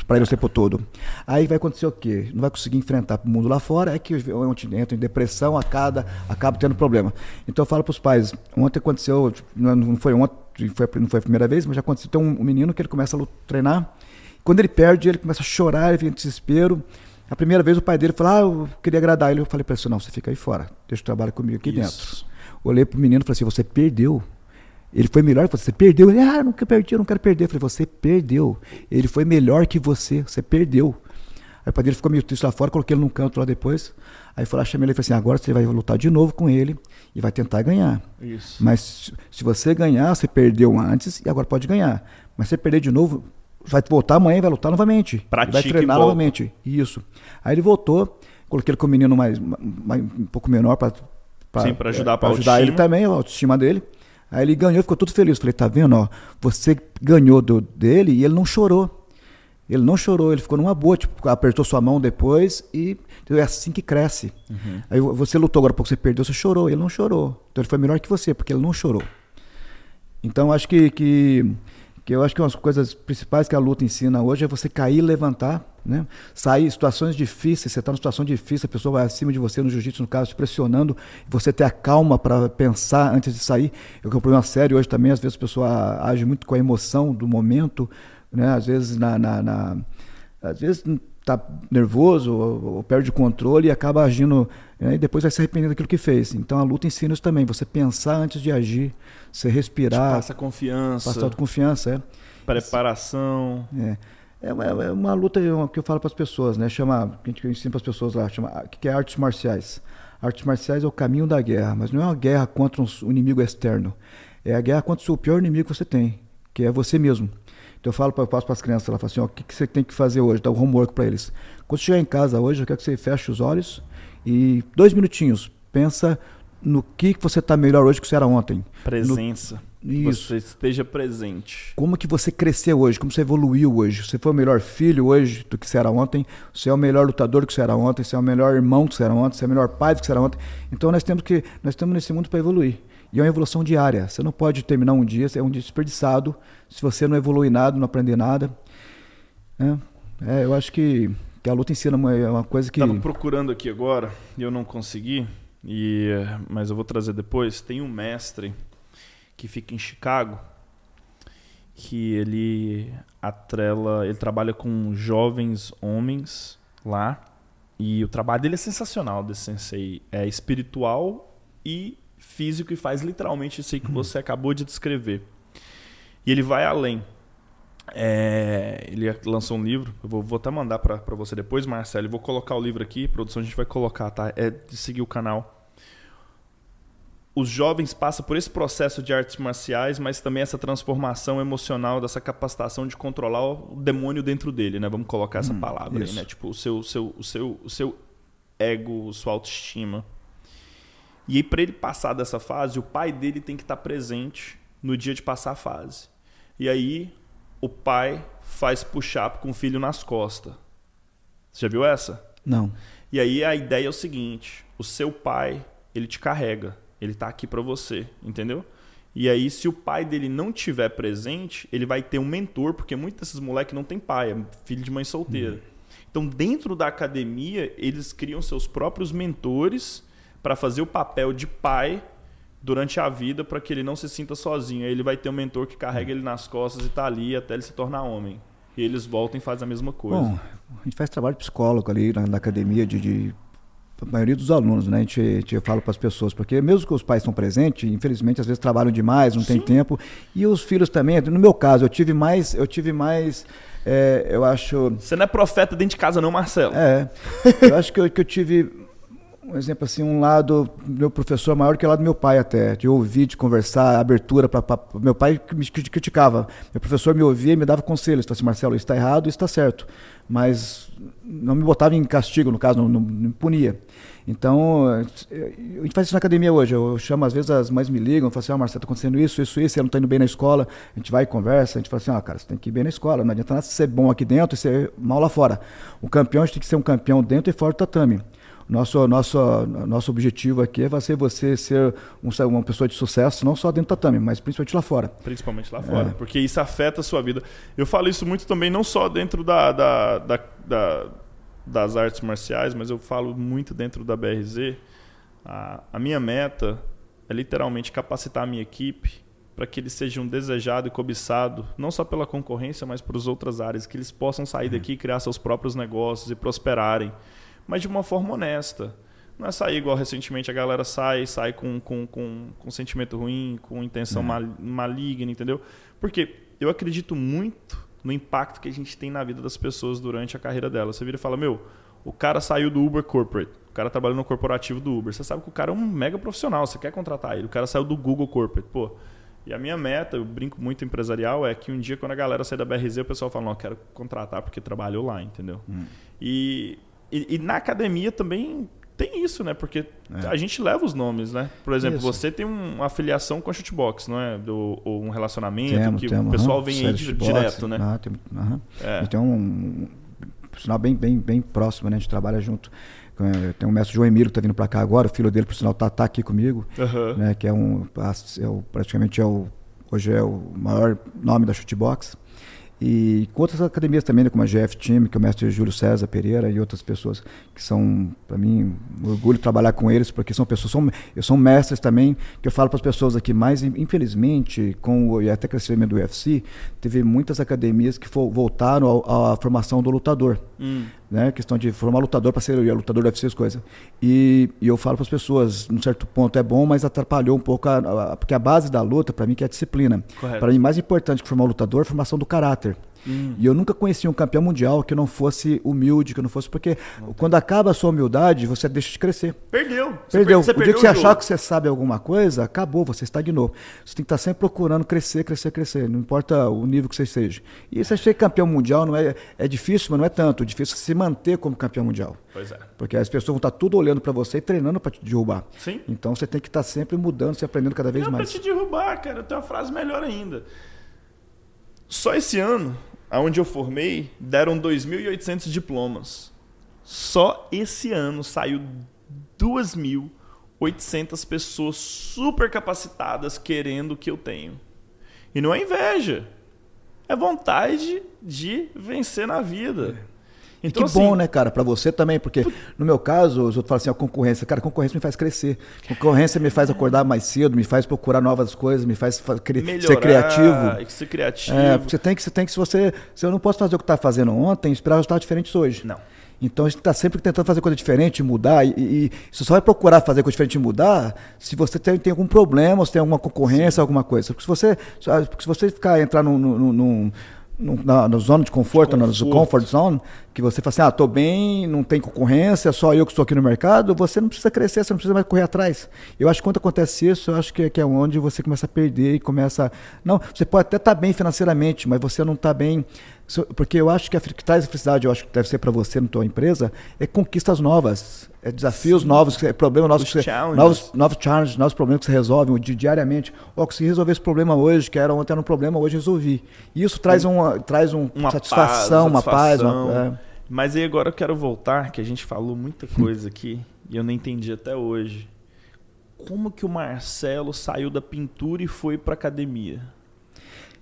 para eles o tempo todo. Aí vai acontecer o quê? Não vai conseguir enfrentar o mundo lá fora, é que ontem entra em depressão, acaba, acaba tendo problema. Então eu falo para os pais, ontem aconteceu, não foi ontem foi, não foi a primeira vez, mas já aconteceu. Tem um, um menino que ele começa a treinar. Quando ele perde, ele começa a chorar, ele vem em desespero. A primeira vez o pai dele falou: Ah, eu queria agradar ele. Eu falei para ele: Não, você fica aí fora, deixa o trabalho comigo aqui Isso. dentro. Olhei pro menino e falei assim: Você perdeu. Ele foi melhor que você. Você perdeu. Ele, ah, nunca perdi, eu não quero perder. Eu falei: Você perdeu. Ele foi melhor que você. Você perdeu. Aí o pai dele ficou meio triste lá fora, coloquei ele num canto lá depois. Aí foi lá, chamei ele e falei assim: agora você vai lutar de novo com ele e vai tentar ganhar. Isso. Mas se você ganhar, você perdeu antes e agora pode ganhar. Mas se você perder de novo, vai voltar amanhã e vai lutar novamente. Pratica vai treinar novamente. Isso. Aí ele voltou, coloquei ele com o menino mais, mais um pouco menor para ajudar, é, pra ajudar ele também, a autoestima dele. Aí ele ganhou, ficou tudo feliz. Falei, tá vendo, ó, você ganhou do, dele e ele não chorou. Ele não chorou, ele ficou numa boa, tipo, apertou sua mão depois e então, é assim que cresce. Uhum. Aí você lutou agora porque você perdeu, você chorou, ele não chorou. Então ele foi melhor que você, porque ele não chorou. Então acho que, que, que eu acho que uma das coisas principais que a luta ensina hoje é você cair e levantar, né? Sair em situações difíceis, você está numa situação difícil, a pessoa vai acima de você no jiu-jitsu, no caso, te pressionando, você ter a calma para pensar antes de sair. Eu que é um problema sério hoje também, às vezes a pessoa age muito com a emoção do momento, né? Às vezes na, na, na às vezes está nervoso ou, ou, perde o controle e acaba agindo né? e depois vai se arrepender daquilo que fez. Então a luta ensina isso também, você pensar antes de agir, você respirar. Te passa confiança. Passa autoconfiança, é. Preparação. É. É uma, é uma luta que eu falo para as pessoas, né? Chama, que a gente ensina para as pessoas lá, chama, que é artes marciais. Artes marciais é o caminho da guerra, mas não é uma guerra contra um inimigo externo. É a guerra contra o pior inimigo que você tem, que é você mesmo. Então eu falo, eu passo para as crianças, ela fala assim, ó, o que, que você tem que fazer hoje? Dá o um homework para eles. Quando chegar em casa hoje, eu quero que você feche os olhos e dois minutinhos, pensa no que você está melhor hoje que você era ontem. Presença. No... Isso. Você esteja presente. Como que você cresceu hoje? Como você evoluiu hoje? Você foi o melhor filho hoje do que você era ontem? Você é o melhor lutador do que você era ontem? Você é o melhor irmão que você era ontem? Você é o melhor pai do que você era ontem? Então nós temos que nós estamos nesse mundo para evoluir. E é uma evolução diária. Você não pode terminar um dia, é um dia desperdiçado se você não evoluir nada, não aprender nada. É, é, eu acho que, que a luta ensina uma, é uma coisa que. Estava procurando aqui agora e eu não consegui, e, mas eu vou trazer depois. Tem um mestre que fica em Chicago que ele atrela, ele trabalha com jovens homens lá e o trabalho dele é sensacional desse sensei, é espiritual e físico e faz literalmente isso aí que você acabou de descrever. E ele vai além. É, ele lançou um livro, eu vou, vou até mandar para você depois, Marcelo. Eu vou colocar o livro aqui, produção a gente vai colocar, tá? É de seguir o canal. Os jovens passam por esse processo de artes marciais, mas também essa transformação emocional, dessa capacitação de controlar o demônio dentro dele, né? Vamos colocar essa hum, palavra isso. aí, né? Tipo, o seu, o seu, o seu, o seu ego, sua autoestima. E aí, para ele passar dessa fase, o pai dele tem que estar tá presente no dia de passar a fase. E aí, o pai faz push-up com o filho nas costas. Você já viu essa? Não. E aí, a ideia é o seguinte: o seu pai, ele te carrega. Ele está aqui para você, entendeu? E aí, se o pai dele não tiver presente, ele vai ter um mentor, porque muitos desses moleques não tem pai, é filho de mãe solteira. Hum. Então, dentro da academia, eles criam seus próprios mentores para fazer o papel de pai durante a vida para que ele não se sinta sozinho. Aí ele vai ter um mentor que carrega ele nas costas e tá ali até ele se tornar homem. E eles voltam e fazem a mesma coisa. Bom, a gente faz trabalho psicólogo ali na, na academia de, de a maioria dos alunos, né? A gente, a gente fala para as pessoas, porque mesmo que os pais estão presentes, infelizmente às vezes trabalham demais, não Sim. tem tempo. E os filhos também, no meu caso, eu tive mais, eu tive mais, é, eu acho. Você não é profeta dentro de casa, não, Marcelo? É. eu acho que eu, que eu tive um exemplo assim, um lado meu professor maior que o lado do meu pai até, de ouvir, de conversar, abertura para meu pai me criticava. Meu professor me ouvia e me dava conselhos, falava assim, Marcelo, isso está errado, isso está certo, mas não me botava em castigo, no caso, não, não, não me punia. Então, a gente faz isso na academia hoje. Eu chamo, às vezes as mães me ligam, falam assim: ah, Marcelo, está acontecendo isso, isso, isso, você não está indo bem na escola. A gente vai e conversa, a gente fala assim: ah, cara, você tem que ir bem na escola. Não adianta nada ser bom aqui dentro e ser mal lá fora. O campeão, a gente tem que ser um campeão dentro e fora do tatame. Nosso, nosso, nosso objetivo aqui vai ser você ser um, uma pessoa de sucesso, não só dentro do tatame, mas principalmente lá fora. Principalmente lá fora, é. porque isso afeta a sua vida. Eu falo isso muito também, não só dentro da, da, da, da das artes marciais, mas eu falo muito dentro da BRZ. A, a minha meta é literalmente capacitar a minha equipe para que eles sejam desejados e cobiçados, não só pela concorrência, mas para as outras áreas, que eles possam sair daqui e criar seus próprios negócios e prosperarem mas de uma forma honesta. Não é sair igual recentemente a galera sai, sai com, com, com, com sentimento ruim, com intenção é. maligna, entendeu? Porque eu acredito muito no impacto que a gente tem na vida das pessoas durante a carreira delas. Você vira e fala, meu, o cara saiu do Uber Corporate, o cara trabalhou no corporativo do Uber. Você sabe que o cara é um mega profissional, você quer contratar ele. O cara saiu do Google Corporate, pô. E a minha meta, eu brinco muito empresarial, é que um dia quando a galera sair da BRZ, o pessoal fala, não, eu quero contratar porque trabalhou lá, entendeu? Hum. E e, e, na academia também tem isso, né? Porque é. a gente leva os nomes, né? Por exemplo, isso. você tem uma afiliação com a Shootbox, não é? Do, ou um relacionamento que o pessoal uhum. vem aí direto, né? Ah, tem, é. E tem um, um sinal bem, bem, bem próximo, né? A gente trabalha junto. Tem um mestre João Emílio que está vindo para cá agora, o filho dele, por sinal, está tá aqui comigo, uhum. né? Que é um, é o, praticamente é o, hoje é o maior nome da Shootbox. E com outras academias também, né, como a GF Team, que é o mestre Júlio César Pereira e outras pessoas que são, para mim, um orgulho trabalhar com eles, porque são pessoas, são, eu sou mestres também, que eu falo para as pessoas aqui, mas infelizmente, com o até crescimento do UFC, teve muitas academias que voltaram à formação do lutador. Hum né? Questão de formar lutador para ser lutador deve ser as coisas. E, e, eu falo para as pessoas, num certo ponto é bom, mas atrapalhou um pouco a, a porque a base da luta para mim que é a disciplina. Para mim mais importante que formar um lutador, é a formação do caráter. Hum. E eu nunca conheci um campeão mundial que não fosse humilde, que não fosse. Porque quando acaba a sua humildade, você deixa de crescer. Perdeu. Perdeu. Você o dia que você achar que você sabe alguma coisa, acabou, você estagnou. Você tem que estar sempre procurando crescer, crescer, crescer. Não importa o nível que você seja. E você ser campeão mundial não é, é difícil, mas não é tanto. É difícil se manter como campeão mundial. Pois é. Porque as pessoas vão estar tudo olhando para você e treinando para te derrubar. Sim. Então você tem que estar sempre mudando, se aprendendo cada vez não mais. Não para te derrubar, cara. Eu tenho uma frase melhor ainda. Só esse ano, aonde eu formei, deram 2.800 diplomas. Só esse ano saiu 2.800 pessoas super capacitadas querendo o que eu tenho. E não é inveja, é vontade de vencer na vida. Então, que assim, bom, né, cara, para você também, porque no meu caso, os outros falam assim, a concorrência, cara, a concorrência me faz crescer. A concorrência me faz acordar mais cedo, me faz procurar novas coisas, me faz cri Melhorar, ser criativo. Ser criativo. É, você tem que, você tem que, se você, se eu não posso fazer o que tá fazendo ontem, esperar resultados diferentes hoje. Não. Então a gente está sempre tentando fazer coisa diferente, mudar, e, e você só vai procurar fazer coisa diferente e mudar se você tem, tem algum problema, se tem alguma concorrência, Sim. alguma coisa. Porque se você, porque se você ficar entrar num, num, num na, na, zona de conforto, de conforto. na comfort zone, que você fala assim, ah, tô bem, não tem concorrência, só eu que estou aqui no mercado, você não precisa crescer, você não precisa mais correr atrás. Eu acho que quando acontece isso, eu acho que, que é onde você começa a perder e começa. Não, você pode até estar tá bem financeiramente, mas você não está bem porque eu acho que a que traz a felicidade, eu acho que deve ser para você na tua empresa, é conquistas novas, é desafios Sim. novos, é problemas novos, que você, novos, novos challenges, novos problemas que você resolve diariamente. Ó, oh, consegui resolver esse problema hoje, que era ontem era um problema, hoje resolvi. E isso traz uma, traz um, uma satisfação, paz, uma paz. Uma, é. Mas aí agora eu quero voltar, que a gente falou muita coisa aqui e eu não entendi até hoje. Como que o Marcelo saiu da pintura e foi para academia?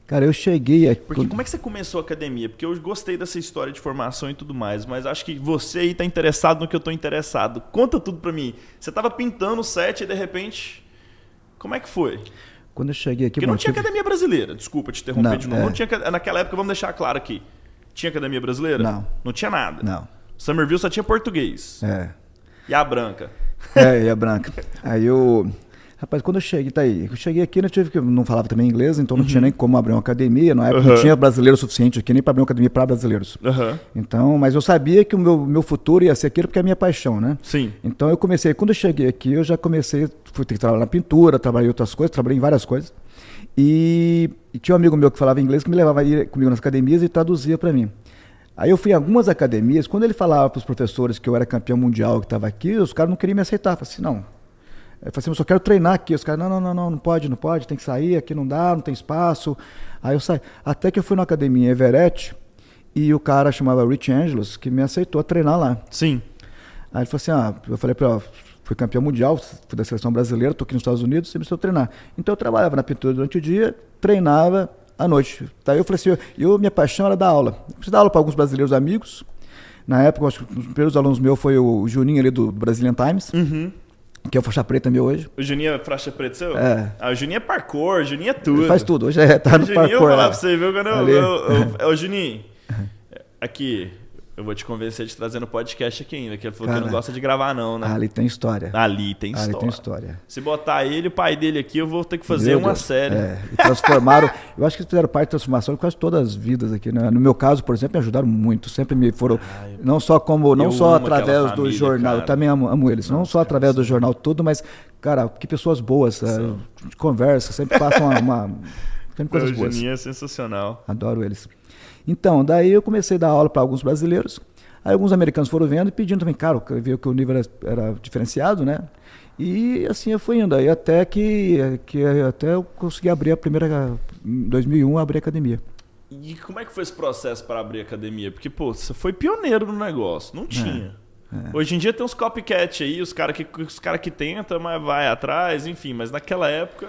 Cara, eu cheguei aqui. Porque como é que você começou a academia? Porque eu gostei dessa história de formação e tudo mais, mas acho que você aí tá interessado no que eu tô interessado. Conta tudo pra mim. Você tava pintando o set e de repente. Como é que foi? Quando eu cheguei aqui... Porque não tinha tive- academia brasileira, desculpa te interromper Não, de novo. é. Não tinha, naquela época, vamos deixar claro aqui. Tinha academia brasileira? Não. Não tinha nada. Não. Somerville só tinha português. É. E a branca. É, e a branca. Aí eu. Rapaz, quando eu cheguei, tá aí. Eu cheguei aqui, eu tive que. Não falava também inglês, então não tinha nem como abrir uma academia. Na época Uhum. não tinha brasileiro suficiente aqui, nem para abrir uma academia para brasileiros. Aham. Então, mas eu sabia que o meu, meu futuro ia ser aquilo porque é a minha paixão, né? Sim. Então eu comecei, quando eu cheguei aqui, eu já comecei, fui ter que trabalhar na pintura, trabalhei em outras coisas, trabalhei em várias coisas. E, e tinha um amigo meu que falava inglês que me levava comigo nas academias e traduzia para mim. Aí eu fui em algumas academias, quando ele falava para os professores que eu era campeão mundial que estava aqui, os caras não queriam me aceitar. Falei assim, não. Eu falei assim, eu só quero treinar aqui. Os caras, não, não, não, não, não pode, não pode, tem que sair, aqui não dá, não tem espaço. Aí eu saí. Até que eu fui na academia em Everett e o cara chamava Rich Angelos, que me aceitou a treinar lá. Sim. Aí ele falou assim: ah, eu falei para ele, fui campeão mundial, fui da seleção brasileira, tô aqui nos Estados Unidos, você me precisou treinar. Então eu trabalhava na pintura durante o dia, treinava à noite. Daí eu falei assim: eu, eu- minha paixão era dar aula. Eu precisava dar aula para alguns brasileiros amigos. Na época, acho que um dos primeiros alunos meus foi o Juninho ali do Brazilian Times, Uhum. Que é o faixa preta meu hoje. O Juninho é faixa preta seu? É. Ah, o Juninho é parkour, o Juninho é tudo. Ele faz tudo, hoje é, tá O no Juninho, eu vou parkour. falar lá. pra você, viu? Quando eu, eu, eu, Ô, Juninho, aqui, eu vou te convencer de trazer no podcast aqui ainda, que ele falou que Cara. não gosta de gravar não, né? Ali tem história. Ali tem história. Ali tem história. Se botar ele e o pai dele aqui, eu vou ter que fazer Meu uma Deus. série. É, e transformaram. eu acho que fizeram parte da transformação de quase todas as vidas aqui. Né? No meu caso, por exemplo, me ajudaram muito. Sempre me foram. não só como. Não só através do família, jornal. cara. Eu também amo, amo eles. Não só através do jornal todo, mas, cara, que pessoas boas. é, conversa, sempre passam uma. uma sempre coisas o boas. Juninho é sensacional. Adoro eles. Então, daí eu comecei a dar aula para alguns brasileiros. Aí alguns americanos foram vendo e pedindo também, cara, eu vi que o nível era, era diferenciado, né? E assim eu fui indo. Aí até que, que até eu consegui abrir a primeira. Em 2001, abri a academia. E como é que foi esse processo para abrir a academia? Porque, pô, você foi pioneiro no negócio. Não tinha. Hoje em dia tem uns copycat aí, os caras que, os cara que tentam, mas vai atrás, enfim. Mas naquela época,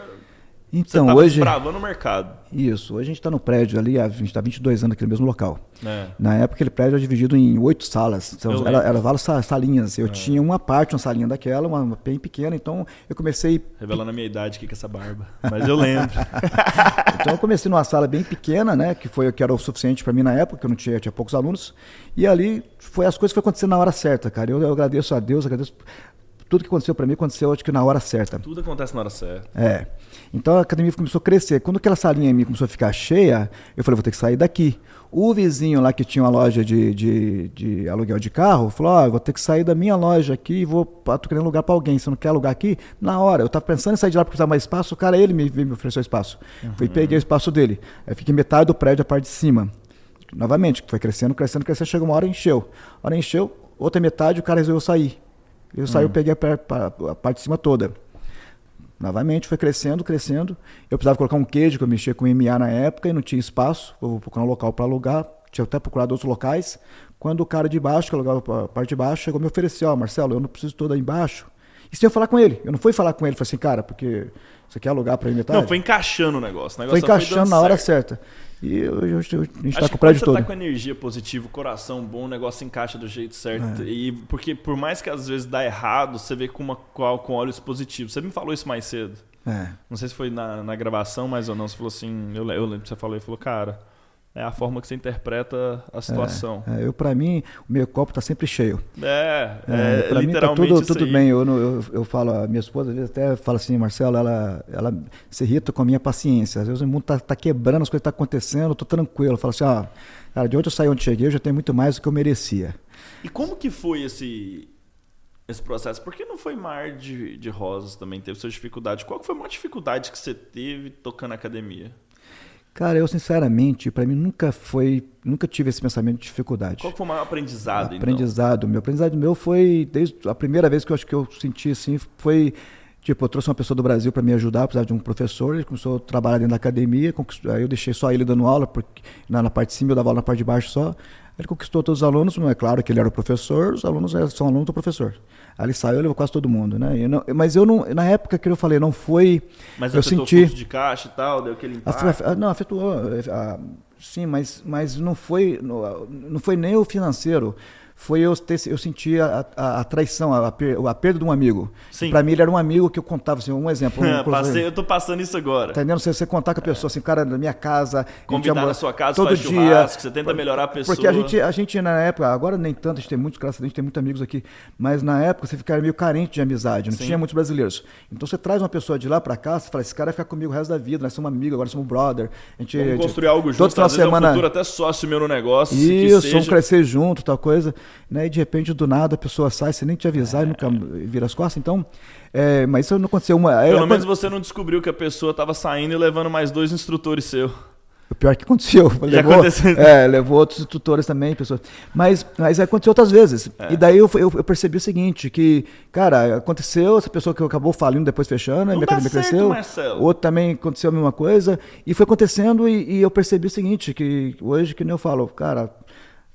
Então, tava hoje. desbravando o mercado. Isso, hoje a gente está no prédio ali, a gente está 22 anos aqui no mesmo local. né? Na época, aquele prédio era dividido em oito salas. Então, Eu era, era várias sa- salinhas. Eu tinha uma parte, uma salinha daquela, uma, bem pequena. Então, eu comecei Revelando a minha idade aqui com essa barba. Mas eu lembro. Então eu comecei numa sala bem pequena, né, que foi o que era o suficiente para mim na época, que eu não tinha, tinha poucos alunos. E ali foi as coisas que foram acontecendo na hora certa, cara. Eu, eu agradeço a Deus, agradeço tudo que aconteceu para mim aconteceu acho que na hora certa. Tudo acontece na hora certa. É. Então a academia começou a crescer. Quando aquela salinha minha começou a ficar cheia, eu falei, vou ter que sair daqui. O vizinho lá que tinha uma loja de, de, de aluguel de carro falou: Ó, eu vou ter que sair da minha loja aqui e vou. ah, tô querendo lugar para alguém. Você não quer alugar aqui? Na hora. Eu tava pensando em sair de lá porque precisava mais espaço. O cara, ele me, me ofereceu espaço. Fui peguei o espaço dele. Aí fiquei metade do prédio, a parte de cima. Novamente, foi crescendo, crescendo, crescendo. Chegou uma hora encheu. A hora encheu, outra metade, o cara resolveu sair. Eu saí, eu peguei a, a parte de cima toda. Novamente foi crescendo, crescendo. Eu precisava colocar um queijo, que eu mexia com MA na época e não tinha espaço. Eu vou procurar um local para alugar. Tinha até procurado outros locais. Quando o cara de baixo, que alugava a parte de baixo, chegou e me ofereceu: Ó, Marcelo, eu não preciso todo aí embaixo. E sem eu falar com ele. Eu não fui falar com ele. Falei assim, cara, porque você quer alugar para mim metade? Não, foi encaixando o negócio. O Foi negócio só encaixando dando na hora certo. certa. E eu, eu- eu- a gente Acho está que com o prédio você todo. tá com energia positiva, coração bom, o negócio encaixa do jeito certo. É. E porque por mais que às vezes dá errado, você vê com, uma, com, olhos positivos. Você me falou isso mais cedo. É. Não sei se foi na, na gravação, mas ou não. Você falou assim, eu, eu lembro que você falou, e falou, cara, é a forma que você interpreta a situação. É, eu, para mim, o meu copo está sempre cheio. É, É, é, pra mim tá tudo, tudo bem. Eu, eu, eu falo, a minha esposa às vezes até fala assim, Marcelo, ela, ela se irrita com a minha paciência. Às vezes o mundo tá, tá quebrando, as coisas estão acontecendo, eu tô tranquilo. Eu falo assim, ó, cara, de onde eu saí onde cheguei, eu já tenho muito mais do que eu merecia. E como que foi esse, esse processo? Porque não foi mar de, de rosas também, teve suas dificuldades. Qual que foi a maior dificuldade que você teve tocando academia? Cara, eu sinceramente, para mim nunca foi, nunca tive esse pensamento de dificuldade. Qual foi o maior aprendizado, então? aprendizado. Meu aprendizado meu foi desde a primeira vez que eu acho que eu senti assim foi tipo eu trouxe uma pessoa do Brasil para me ajudar, precisava de um professor, ele começou a trabalhar dentro da academia, aí eu deixei só ele dando aula porque na, na parte de cima eu dava aula na parte de baixo só. Ele conquistou todos os alunos, mas é claro que ele era o professor, os alunos é, são alunos do professor. Ali saiu, levou quase todo mundo, né? Eu não, mas eu não, na época que eu falei, não foi. Mas eu senti. fluxo de caixa e tal, deu aquele impacto. Afetou, não, afetou. A, sim, mas, mas não foi, não, não foi nem o financeiro foi eu, ter, eu sentir a, a, a traição, a, a, perda de um amigo. Para mim, ele era um amigo que eu contava, assim, um exemplo. Um, Passei, eu tô passando isso agora. Entendendo? Você, você contar com a pessoa, assim, cara, na minha casa. Convidar na sua casa, todo dia. Você tenta melhorar a pessoa. Porque a gente, a gente, na época, agora nem tanto, a gente tem muitos, graças a Deus, tem muitos amigos aqui, mas na época você ficava meio carente de amizade, não Sim. tinha muitos brasileiros. Então você traz uma pessoa de lá para cá, você fala, esse cara vai ficar comigo o resto da vida, nós somos amigos, agora somos brother. A gente, Vamos construir algo junto, todo final semana. É um futuro até sócio meu no negócio. Isso, vamos crescer junto, tal coisa. Né? E de repente do nada a pessoa sai sem nem te avisar é. e nunca vira as costas. Então, é, mas isso não aconteceu uma. É, Pelo é, menos você não descobriu que a pessoa estava saindo e levando mais dois instrutores seus. O pior que aconteceu. Levou, é, levou outros instrutores também, pessoas. Mas, mas aconteceu outras vezes. É. E daí eu, eu, eu, percebi o seguinte, que, cara, aconteceu, essa pessoa que acabou falindo, depois fechando, a minha academia cresceu. Marcelo. Outro também aconteceu a mesma coisa. E foi acontecendo e, e eu percebi o seguinte, que hoje, que nem eu falo, cara,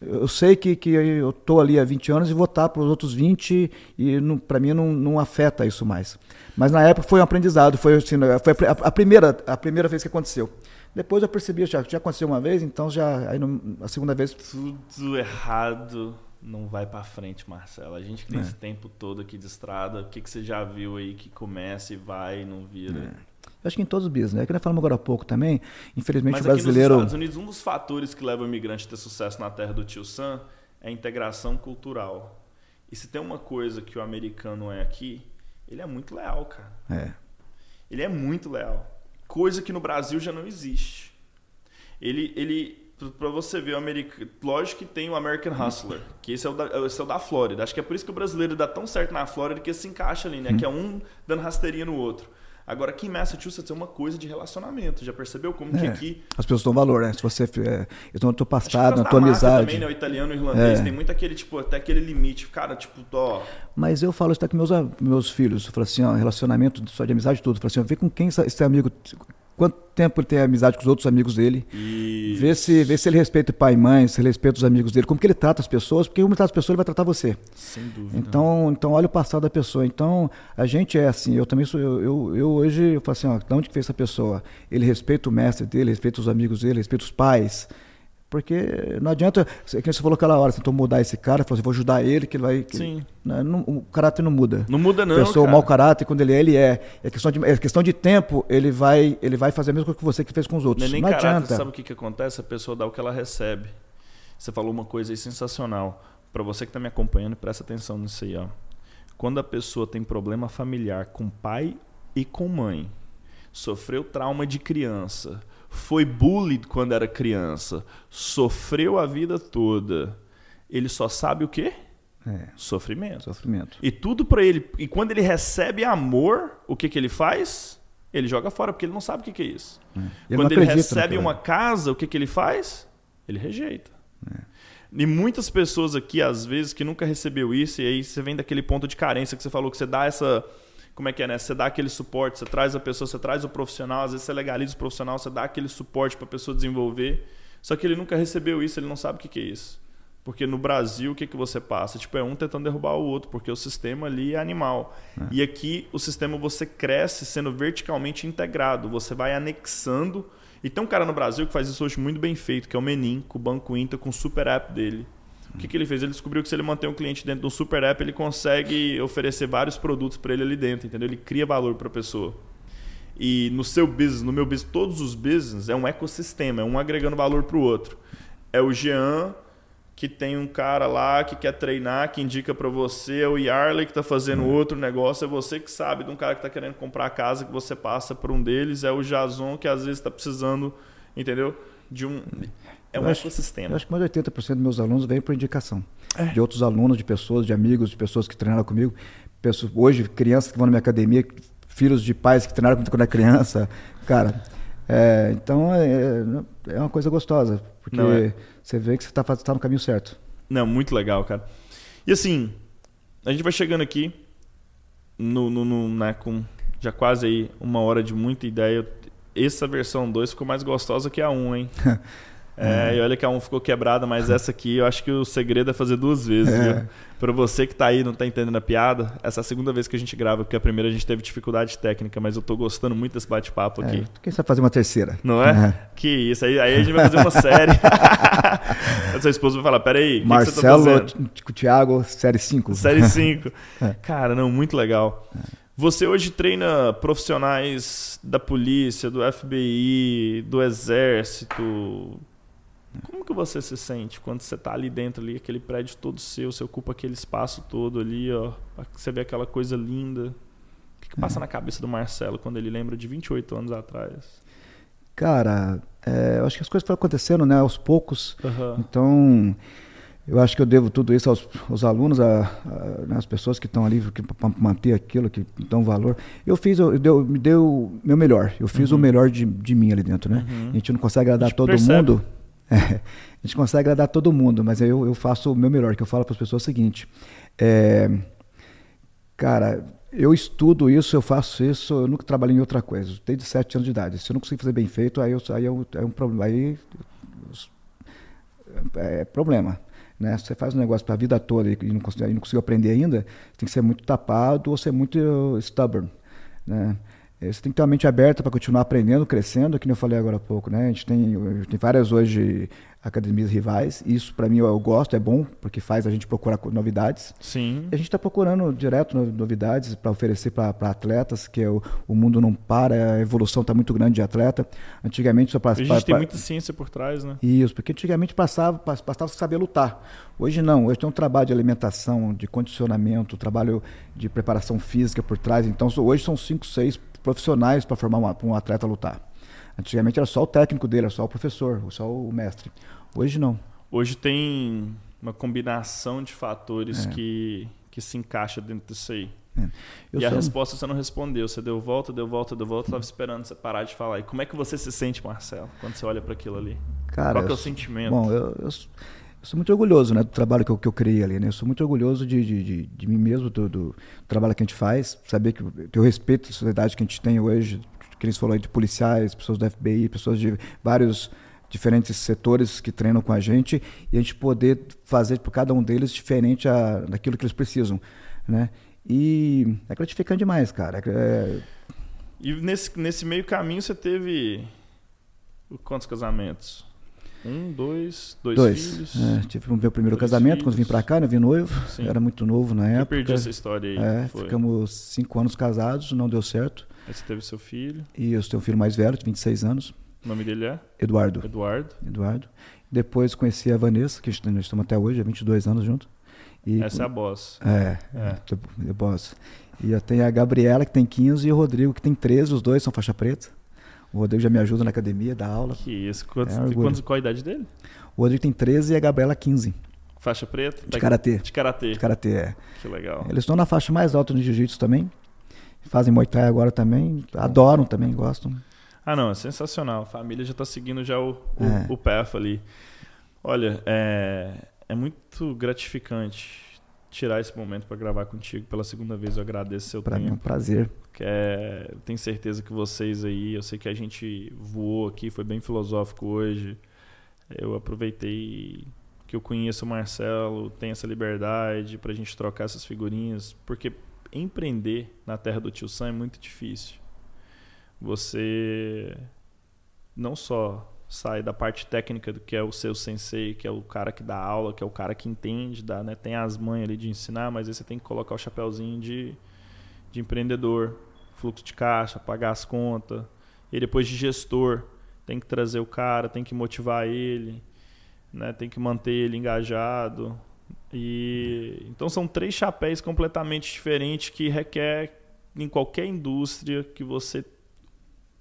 eu sei que, que eu estou ali há 20 anos e vou estar para os outros 20 e para mim não, não afeta isso mais. Mas na época foi um aprendizado, foi, assim, foi a, a, primeira, a primeira vez que aconteceu. Depois eu percebi, já, já aconteceu uma vez, então já aí a segunda vez... Tudo errado não vai para frente, Marcelo. A gente que tem é. esse tempo todo aqui de estrada, o que, que você já viu aí que começa e vai e não vira? É. Eu acho que em todos os business, né? Que nós falamos agora há pouco também, infelizmente Mas o brasileiro... nos Estados Unidos, um dos fatores que leva o imigrante a ter sucesso na terra do tio Sam é a integração cultural. E se tem uma coisa que o americano é aqui, ele é muito leal, cara. É. Ele é muito leal. Coisa que no Brasil já não existe. Ele, ele para você ver o americano, lógico que tem o American Hustler, que esse é, o da, esse é o da Flórida. Acho que é por isso que o brasileiro dá tão certo na Flórida que se encaixa ali, né? Hum. Que é um dando rasteirinha no outro. Agora, aqui em Massachusetts é uma coisa de relacionamento. Já percebeu como é. que aqui. As pessoas dão valor, né? Se você. É, na tua passado, na tua amizade. também, né? O italiano e o irlandês. É. Tem muito aquele, tipo, até aquele limite. Cara, tipo, ó. Mas eu falo isso até com meus, meus filhos. Eu falo assim, ó, relacionamento só de amizade, tudo. Eu falo assim, ó, vê com quem esse amigo quanto tempo ele tem amizade com os outros amigos dele. Isso. Vê se, vê se ele respeita o pai e mãe, se ele respeita os amigos dele, como que ele trata as pessoas, porque como ele trata as pessoas, ele vai tratar você. Sem dúvida. Então, então olha o passado da pessoa. Então, a gente é assim, eu também sou, eu, eu, eu hoje, eu falo assim, ó, de onde que fez essa pessoa? Ele respeita o mestre dele, respeita os amigos dele, respeita os pais, porque não adianta, que você falou aquela hora, você tentou mudar esse cara, falou assim, vou ajudar ele, que ele vai. Que, Sim. Né, não, o caráter não muda. Não muda, não. A pessoa, o mau caráter, quando ele é, ele é. É questão de, é questão de tempo, ele vai, ele vai fazer a mesma coisa que você que fez com os outros. Não, é nem não caráter, adianta. Sabe o que, que acontece? A pessoa dá o que ela recebe. Você falou uma coisa aí sensacional. Para você que está me acompanhando, presta atenção nisso aí. Ó. Quando a pessoa tem problema familiar com pai e com mãe, sofreu trauma de criança foi bullied quando era criança, sofreu a vida toda, ele só sabe o quê? É. Sofrimento. Sofrimento. E tudo para ele. E quando ele recebe amor, o que, que ele faz? Ele joga fora, porque ele não sabe o que, que é isso. É. Quando ele recebe uma casa, o que, que ele faz? Ele rejeita. É. E muitas pessoas aqui, às vezes, que nunca recebeu isso, e aí você vem daquele ponto de carência que você falou, que você dá essa como é que é, né? Você dá aquele suporte, você traz a pessoa, você traz o profissional, às vezes você legaliza o profissional, você dá aquele suporte para a pessoa desenvolver. Só que ele nunca recebeu isso, ele não sabe o que, que é isso. Porque no Brasil, o que, que você passa? Tipo, é um tentando derrubar o outro, porque o sistema ali é animal. É. E aqui, o sistema você cresce sendo verticalmente integrado. Você vai anexando. E tem um cara no Brasil que faz isso hoje muito bem feito, que é o Menin, com o Banco Inter, com o super app dele. O que, que ele fez? Ele descobriu que se ele mantém um cliente dentro do super app, ele consegue oferecer vários produtos para ele ali dentro, entendeu? Ele cria valor para a pessoa. E no seu business, no meu business, todos os business é um ecossistema, é um agregando valor para o outro. É o Jean que tem um cara lá que quer treinar, que indica para você, é o Yarley que está fazendo uhum. outro negócio, é você que sabe de um cara que está querendo comprar a casa que você passa para um deles, é o Jason que às vezes está precisando, entendeu? De um é um eu ecossistema. Acho, eu acho que mais de 80% dos meus alunos vêm por indicação. É. De outros alunos, de pessoas, de amigos, de pessoas que treinaram comigo. Pessoas, hoje, crianças que vão na minha academia, filhos de pais que treinaram comigo quando era criança. Cara, é, então é, é, uma coisa gostosa. Porque Não, é. você vê que você está tá no caminho certo. Não, muito legal, cara. E assim, a gente vai chegando aqui no, no, no né, com já quase aí uma hora de muita ideia. Essa versão 2 ficou mais gostosa que a 1, um, hein? É, e olha que a um ficou quebrada, mas essa aqui eu acho que o segredo é fazer duas vezes, É. viu? Pra você que tá aí e não tá entendendo a piada, essa é a segunda vez que a gente grava, porque a primeira a gente teve dificuldade técnica, mas eu tô gostando muito desse bate-papo aqui. É, quem sabe fazer uma terceira? Não é? Que isso, aí, aí a gente vai fazer uma série. a sua esposa vai falar, peraí, que, que você tá Marcelo, fazendo? T- Thiago, série 5. Série 5. É. Cara, não, muito legal. Você hoje treina profissionais da polícia, do FBI, do exército. Como que você se sente quando você tá ali dentro, ali, aquele prédio todo seu, você ocupa aquele espaço todo ali, ó, você vê aquela coisa linda. O que, que É. passa na cabeça do Marcelo quando ele lembra de 28 anos atrás? Cara, é, eu acho que as coisas foram acontecendo, né, aos poucos. Aham. Então, eu acho que eu devo tudo isso aos, aos alunos, a- né, às pessoas que estão ali para manter aquilo, que dão valor. Eu fiz, eu, deu, me deu o meu melhor. Eu fiz Uhum. o melhor de, de mim ali dentro, né? Uhum. A gente não consegue agradar todo percebe. mundo. É, a gente consegue agradar todo mundo, mas eu, eu faço o meu melhor, que eu falo para as pessoas o seguinte. é, cara, eu estudo isso, eu faço isso, eu nunca trabalhei em outra coisa, desde sete anos de idade. Se eu não consigo fazer bem feito, aí, eu, aí é, um, é um problema. Aí é problema. Né? Você faz um negócio para a vida toda e não, conseguiu, e não conseguiu aprender ainda, tem que ser muito tapado ou ser muito stubborn. Né? Eh, Você tem que ter uma mente aberta para continuar aprendendo, crescendo, que eu falei agora há pouco. Né? A gente tem, tem várias hoje academias rivais, isso para mim eu, eu gosto, é bom, porque faz a gente procurar novidades. Sim. E a gente está procurando direto no- novidades para oferecer para atletas, que é o, o mundo não para, a evolução está muito grande de atleta. Antigamente só A passava. gente tem muita ciência por trás, né? Isso, porque antigamente passava, pass- bastava saber lutar. Hoje não, hoje tem um trabalho de alimentação, de condicionamento, trabalho de preparação física por trás. Então hoje são cinco, seis profissionais para formar uma- um atleta lutar. Antigamente era só o técnico dele, era só o professor, só o mestre. Hoje não. Hoje tem uma combinação de fatores É. que, que se encaixa dentro disso aí. Eu e a resposta você não respondeu. Você deu volta, deu volta, deu volta. Eu tava esperando você parar de falar. E como é que você se sente, Marcelo, quando você olha para aquilo ali? Cara, Qual é o sentimento? Bom, eu, eu eu sou muito orgulhoso né, do trabalho que eu, que eu criei ali. Né? Eu sou muito orgulhoso de, de, de, de mim mesmo, do, do trabalho que a gente faz. Saber que, eu respeito a sociedade que a gente tem hoje, que eles falou aí de policiais, pessoas do FBI, pessoas de vários diferentes setores que treinam com a gente e a gente poder fazer para cada um deles diferente a, daquilo que eles precisam, né? E é gratificante demais, cara. É, E nesse, nesse meio caminho você teve quantos casamentos? Um, dois, dois, dois. filhos? É, tive o meu primeiro Dois casamento quando vim filhos. para cá, né? Vim noivo. Sim. Era muito novo na Eu época. perdi essa história aí. É, ficamos cinco anos casados, não deu certo. Aí você teve seu filho. E eu tenho um filho mais velho, de 26 anos, O nome dele é Eduardo. Eduardo. Eduardo. Depois conheci a Vanessa, que nós estamos até hoje, há 22 anos juntos. E, Essa é a boss. É, É. é. The Boss. E eu tenho a Gabriela, que tem 15, e o Rodrigo, que tem 13, os dois são faixa preta. O Rodrigo já me ajuda na academia, dá aula. Que isso. Quantos, É orgulho. quantos, qual a idade dele? O Rodrigo tem 13 e a Gabriela 15. Faixa preta? De karatê. De karatê. De karatê, é. Que legal. Eles estão na faixa mais alta no jiu-jitsu também. Fazem Muay Thai agora também. Adoram também, gostam. Ah, não, é sensacional. A família já tá seguindo já o, o, É. o path ali. Olha, é, é muito gratificante tirar esse momento para gravar contigo pela segunda vez. Eu agradeço seu Para mim é um tempo. prazer. Que é, tenho certeza que vocês aí, eu sei que a gente voou aqui, foi bem filosófico hoje. Eu aproveitei que eu conheço o Marcelo, tenho essa liberdade pra gente trocar essas figurinhas, porque empreender na terra do tio Sam é muito difícil. Você não só sai da parte técnica do que é o seu sensei, que é o cara que dá aula, que é o cara que entende, dá, né, tem as manhas ali de ensinar, mas aí você tem que colocar o chapéuzinho de, de empreendedor, fluxo de caixa, pagar as contas, e depois de gestor, tem que trazer o cara, tem que motivar ele, né, tem que manter ele engajado. E então são três chapéus completamente diferentes que requer em qualquer indústria que você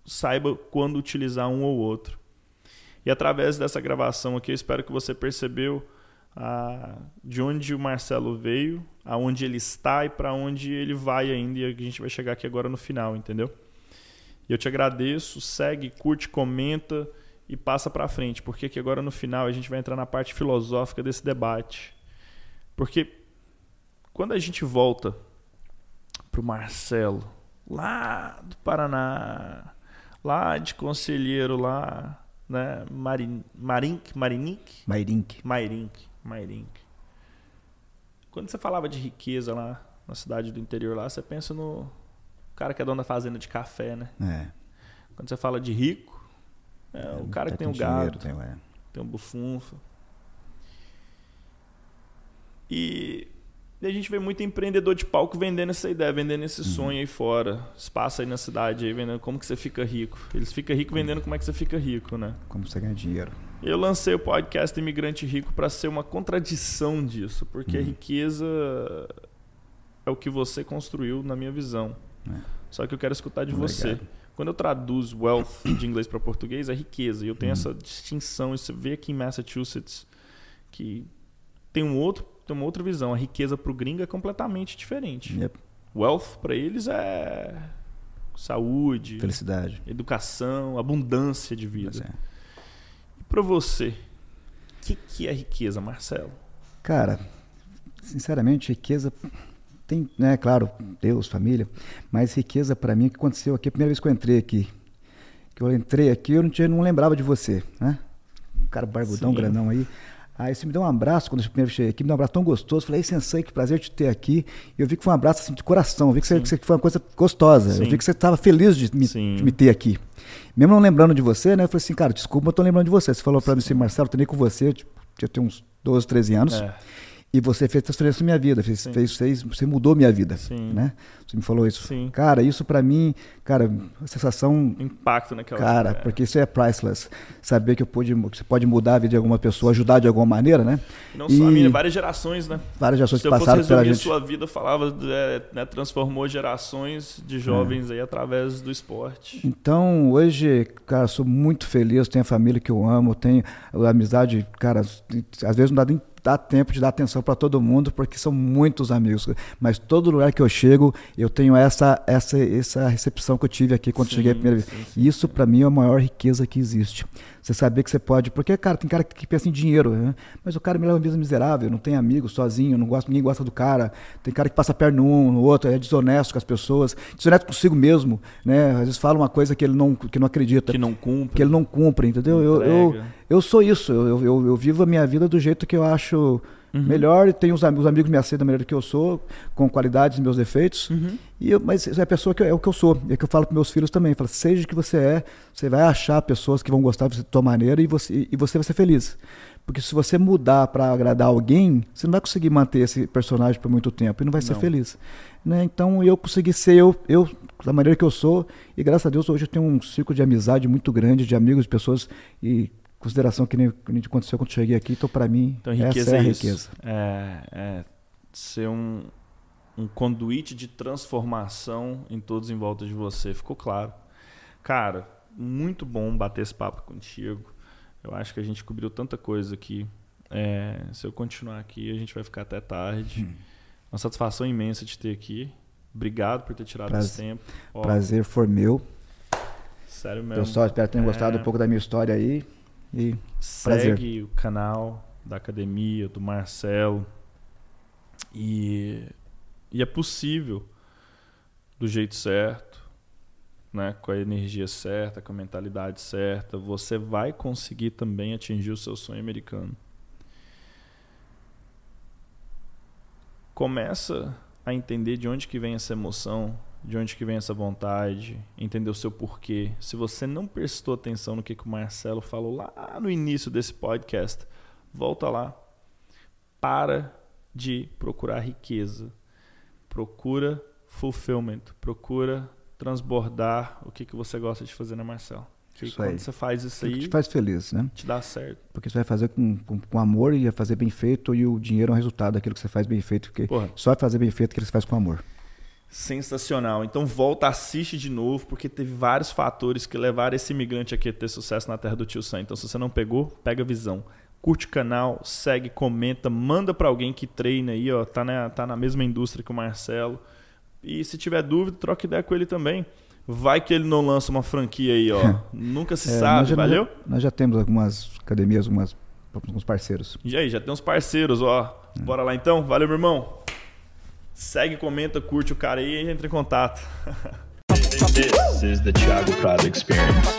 saiba quando utilizar um ou outro. E através dessa gravação aqui, eu espero que você percebeu ah, de onde o Marcelo veio, aonde ele está e para onde ele vai ainda. E a gente vai chegar aqui agora no final, entendeu? E eu te agradeço, segue, curte, comenta e passa para frente, porque aqui agora no final a gente vai entrar na parte filosófica desse debate. Porque quando a gente volta pro Marcelo, lá do Paraná, lá de Conselheiro lá, né? Marin, Marink, Marinic? Mairink. Mairink, Mairink. Quando você falava de riqueza lá na cidade do interior lá, você pensa no cara que é dono da fazenda de café, né? É. Quando você fala de rico, é, o cara Tá que tem o gado, dinheiro, tem, é. tem um bufunfa. E, e a gente vê muito empreendedor de palco vendendo essa ideia, vendendo esse sonho aí fora. Espaço aí na cidade, aí vendendo como que você fica rico. Eles ficam ricos vendendo como é que você fica rico, né? Como você ganha dinheiro. Eu lancei o podcast Imigrante Rico para ser uma contradição disso, porque a riqueza é o que você construiu, na minha visão. É. Só que eu quero escutar de Obrigado. você. Quando eu traduzo wealth de inglês para português, é riqueza. E eu tenho essa distinção. E você vê aqui em Massachusetts que tem, um outro, tem uma outra visão. A riqueza para o gringo é completamente diferente. Yep. Wealth para eles é saúde, Felicidade. educação, abundância de vida. É. E para você, o que, que é riqueza, Marcelo? Cara, sinceramente, riqueza tem, né, claro, Deus, família, mas riqueza para mim, o que aconteceu aqui, a primeira vez que eu entrei aqui, que eu entrei aqui, eu não, tinha, não lembrava de você, né? Um cara barbudão, Sim. grandão aí. Aí você me deu um abraço quando eu primeiro cheguei aqui, me deu um abraço tão gostoso. Falei, "Ei, Sensei, que prazer te ter aqui. E eu vi que foi um abraço assim, de coração, eu vi que, você, que foi uma coisa gostosa. Sim. Eu vi que você estava feliz de me, de me ter aqui. Mesmo não lembrando de você, né? Eu falei assim, cara, desculpa, mas eu tô lembrando de você. Você falou para mim assim, Marcelo, eu treinei com você, eu tenho uns 12, 13 anos. É, E você fez transferência na minha vida, fez, Sim. fez, fez- você mudou minha vida, Sim. né? Você me falou isso. Sim. Cara, isso pra mim, cara, uma sensação, impacto naquela cara, é. porque isso é priceless. Saber que eu pude, você pode mudar a vida de alguma pessoa, ajudar de alguma maneira, né? Não só a E minha, várias gerações, né? várias gerações Se que eu fosse passaram pela resumir a gente. sua vida, eu falava, é, né, transformou gerações de jovens aí através do esporte. Então, hoje, cara, sou muito feliz, tenho a família que eu amo, tenho a amizade, cara, às vezes não dá nem dá tempo de dar atenção para todo mundo, porque são muitos amigos, mas todo lugar que eu chego, eu tenho essa essa essa recepção que eu tive aqui quando Sim, cheguei a primeira vez. sim, sim, isso para mim é a maior riqueza que existe. Você saber que você pode, porque cara, tem cara que pensa em dinheiro, né? mas o cara me leva uma vida miserável, não tem amigo, sozinho, não gosta, ninguém gosta do cara. Tem cara que passa a perna num, no outro, é desonesto com as pessoas, desonesto consigo mesmo, né? Às vezes fala uma coisa que ele não que não acredita Que não cumpre. que ele não cumpre, entendeu? Eu, eu, eu sou isso, eu, eu, eu vivo a minha vida do jeito que eu acho Uhum. melhor, e tenho os, os amigos me aceitam da maneira que eu sou, com qualidades e meus defeitos, Uhum. e eu, mas é a pessoa que eu- é o que eu sou, é o que eu falo para meus filhos também, falo, seja o que você é, você vai achar pessoas que vão gostar de tua maneira e você, e você vai ser feliz. Porque se você mudar para agradar alguém, você não vai conseguir manter esse personagem por muito tempo e não vai ser Não. feliz. Né? Então eu consegui ser eu, eu da maneira que eu sou, e graças a Deus hoje eu tenho um círculo de amizade muito grande, de amigos, de pessoas, e consideração que nem, que nem aconteceu quando eu cheguei aqui, então para mim Então, riqueza essa é a é riqueza. É, é ser um, um conduíte de transformação em todos em volta de você. Ficou claro. Cara, muito bom bater esse papo contigo. Eu acho que a gente cobriu tanta coisa aqui. É, se eu continuar aqui, a gente vai ficar até tarde. Hum. Uma satisfação imensa de ter aqui. Obrigado por ter tirado Prazer- esse tempo. Ó, Prazer foi meu. Sério mesmo. Pessoal, espero que tenham gostado É. um pouco da minha história aí. E Segue o canal da academia, do Marcelo. E, e é possível, do jeito certo, né, com a energia certa, com a mentalidade certa, você vai conseguir também atingir o seu sonho americano. Começa a entender de onde que vem essa emoção, de onde que vem essa vontade, entender o seu porquê. Se você não prestou atenção no que, que o Marcelo falou lá no início desse podcast, volta lá. Para de procurar riqueza. Procura fulfillment. Procura transbordar o que, que você gosta de fazer, né, Marcelo? E Isso quando aí. você faz isso que aí, te faz feliz, né? te dá certo. Porque você vai fazer com, com, com amor e vai fazer bem feito e o dinheiro é um resultado daquilo que você faz bem feito, porque Porra. só vai fazer bem feito aquilo que você faz com amor. Sensacional. Então volta, assiste de novo, porque teve vários fatores que levaram esse imigrante aqui a ter sucesso na terra do tio Sam. Então se você não pegou, pega a visão. Curte o canal, segue, comenta, manda pra alguém que treina aí, ó, tá na, tá na mesma indústria que o Marcelo. E se tiver dúvida, troca ideia com ele também. Vai que ele não lança uma franquia aí, ó. Nunca se É, sabe, nós já, valeu? Nós já temos algumas academias, algumas, alguns parceiros. E aí, já tem uns parceiros, ó. Bora lá então? Valeu, meu irmão. Segue, comenta, curte o cara aí e entra em contato. This is the Thiago Prado Experience.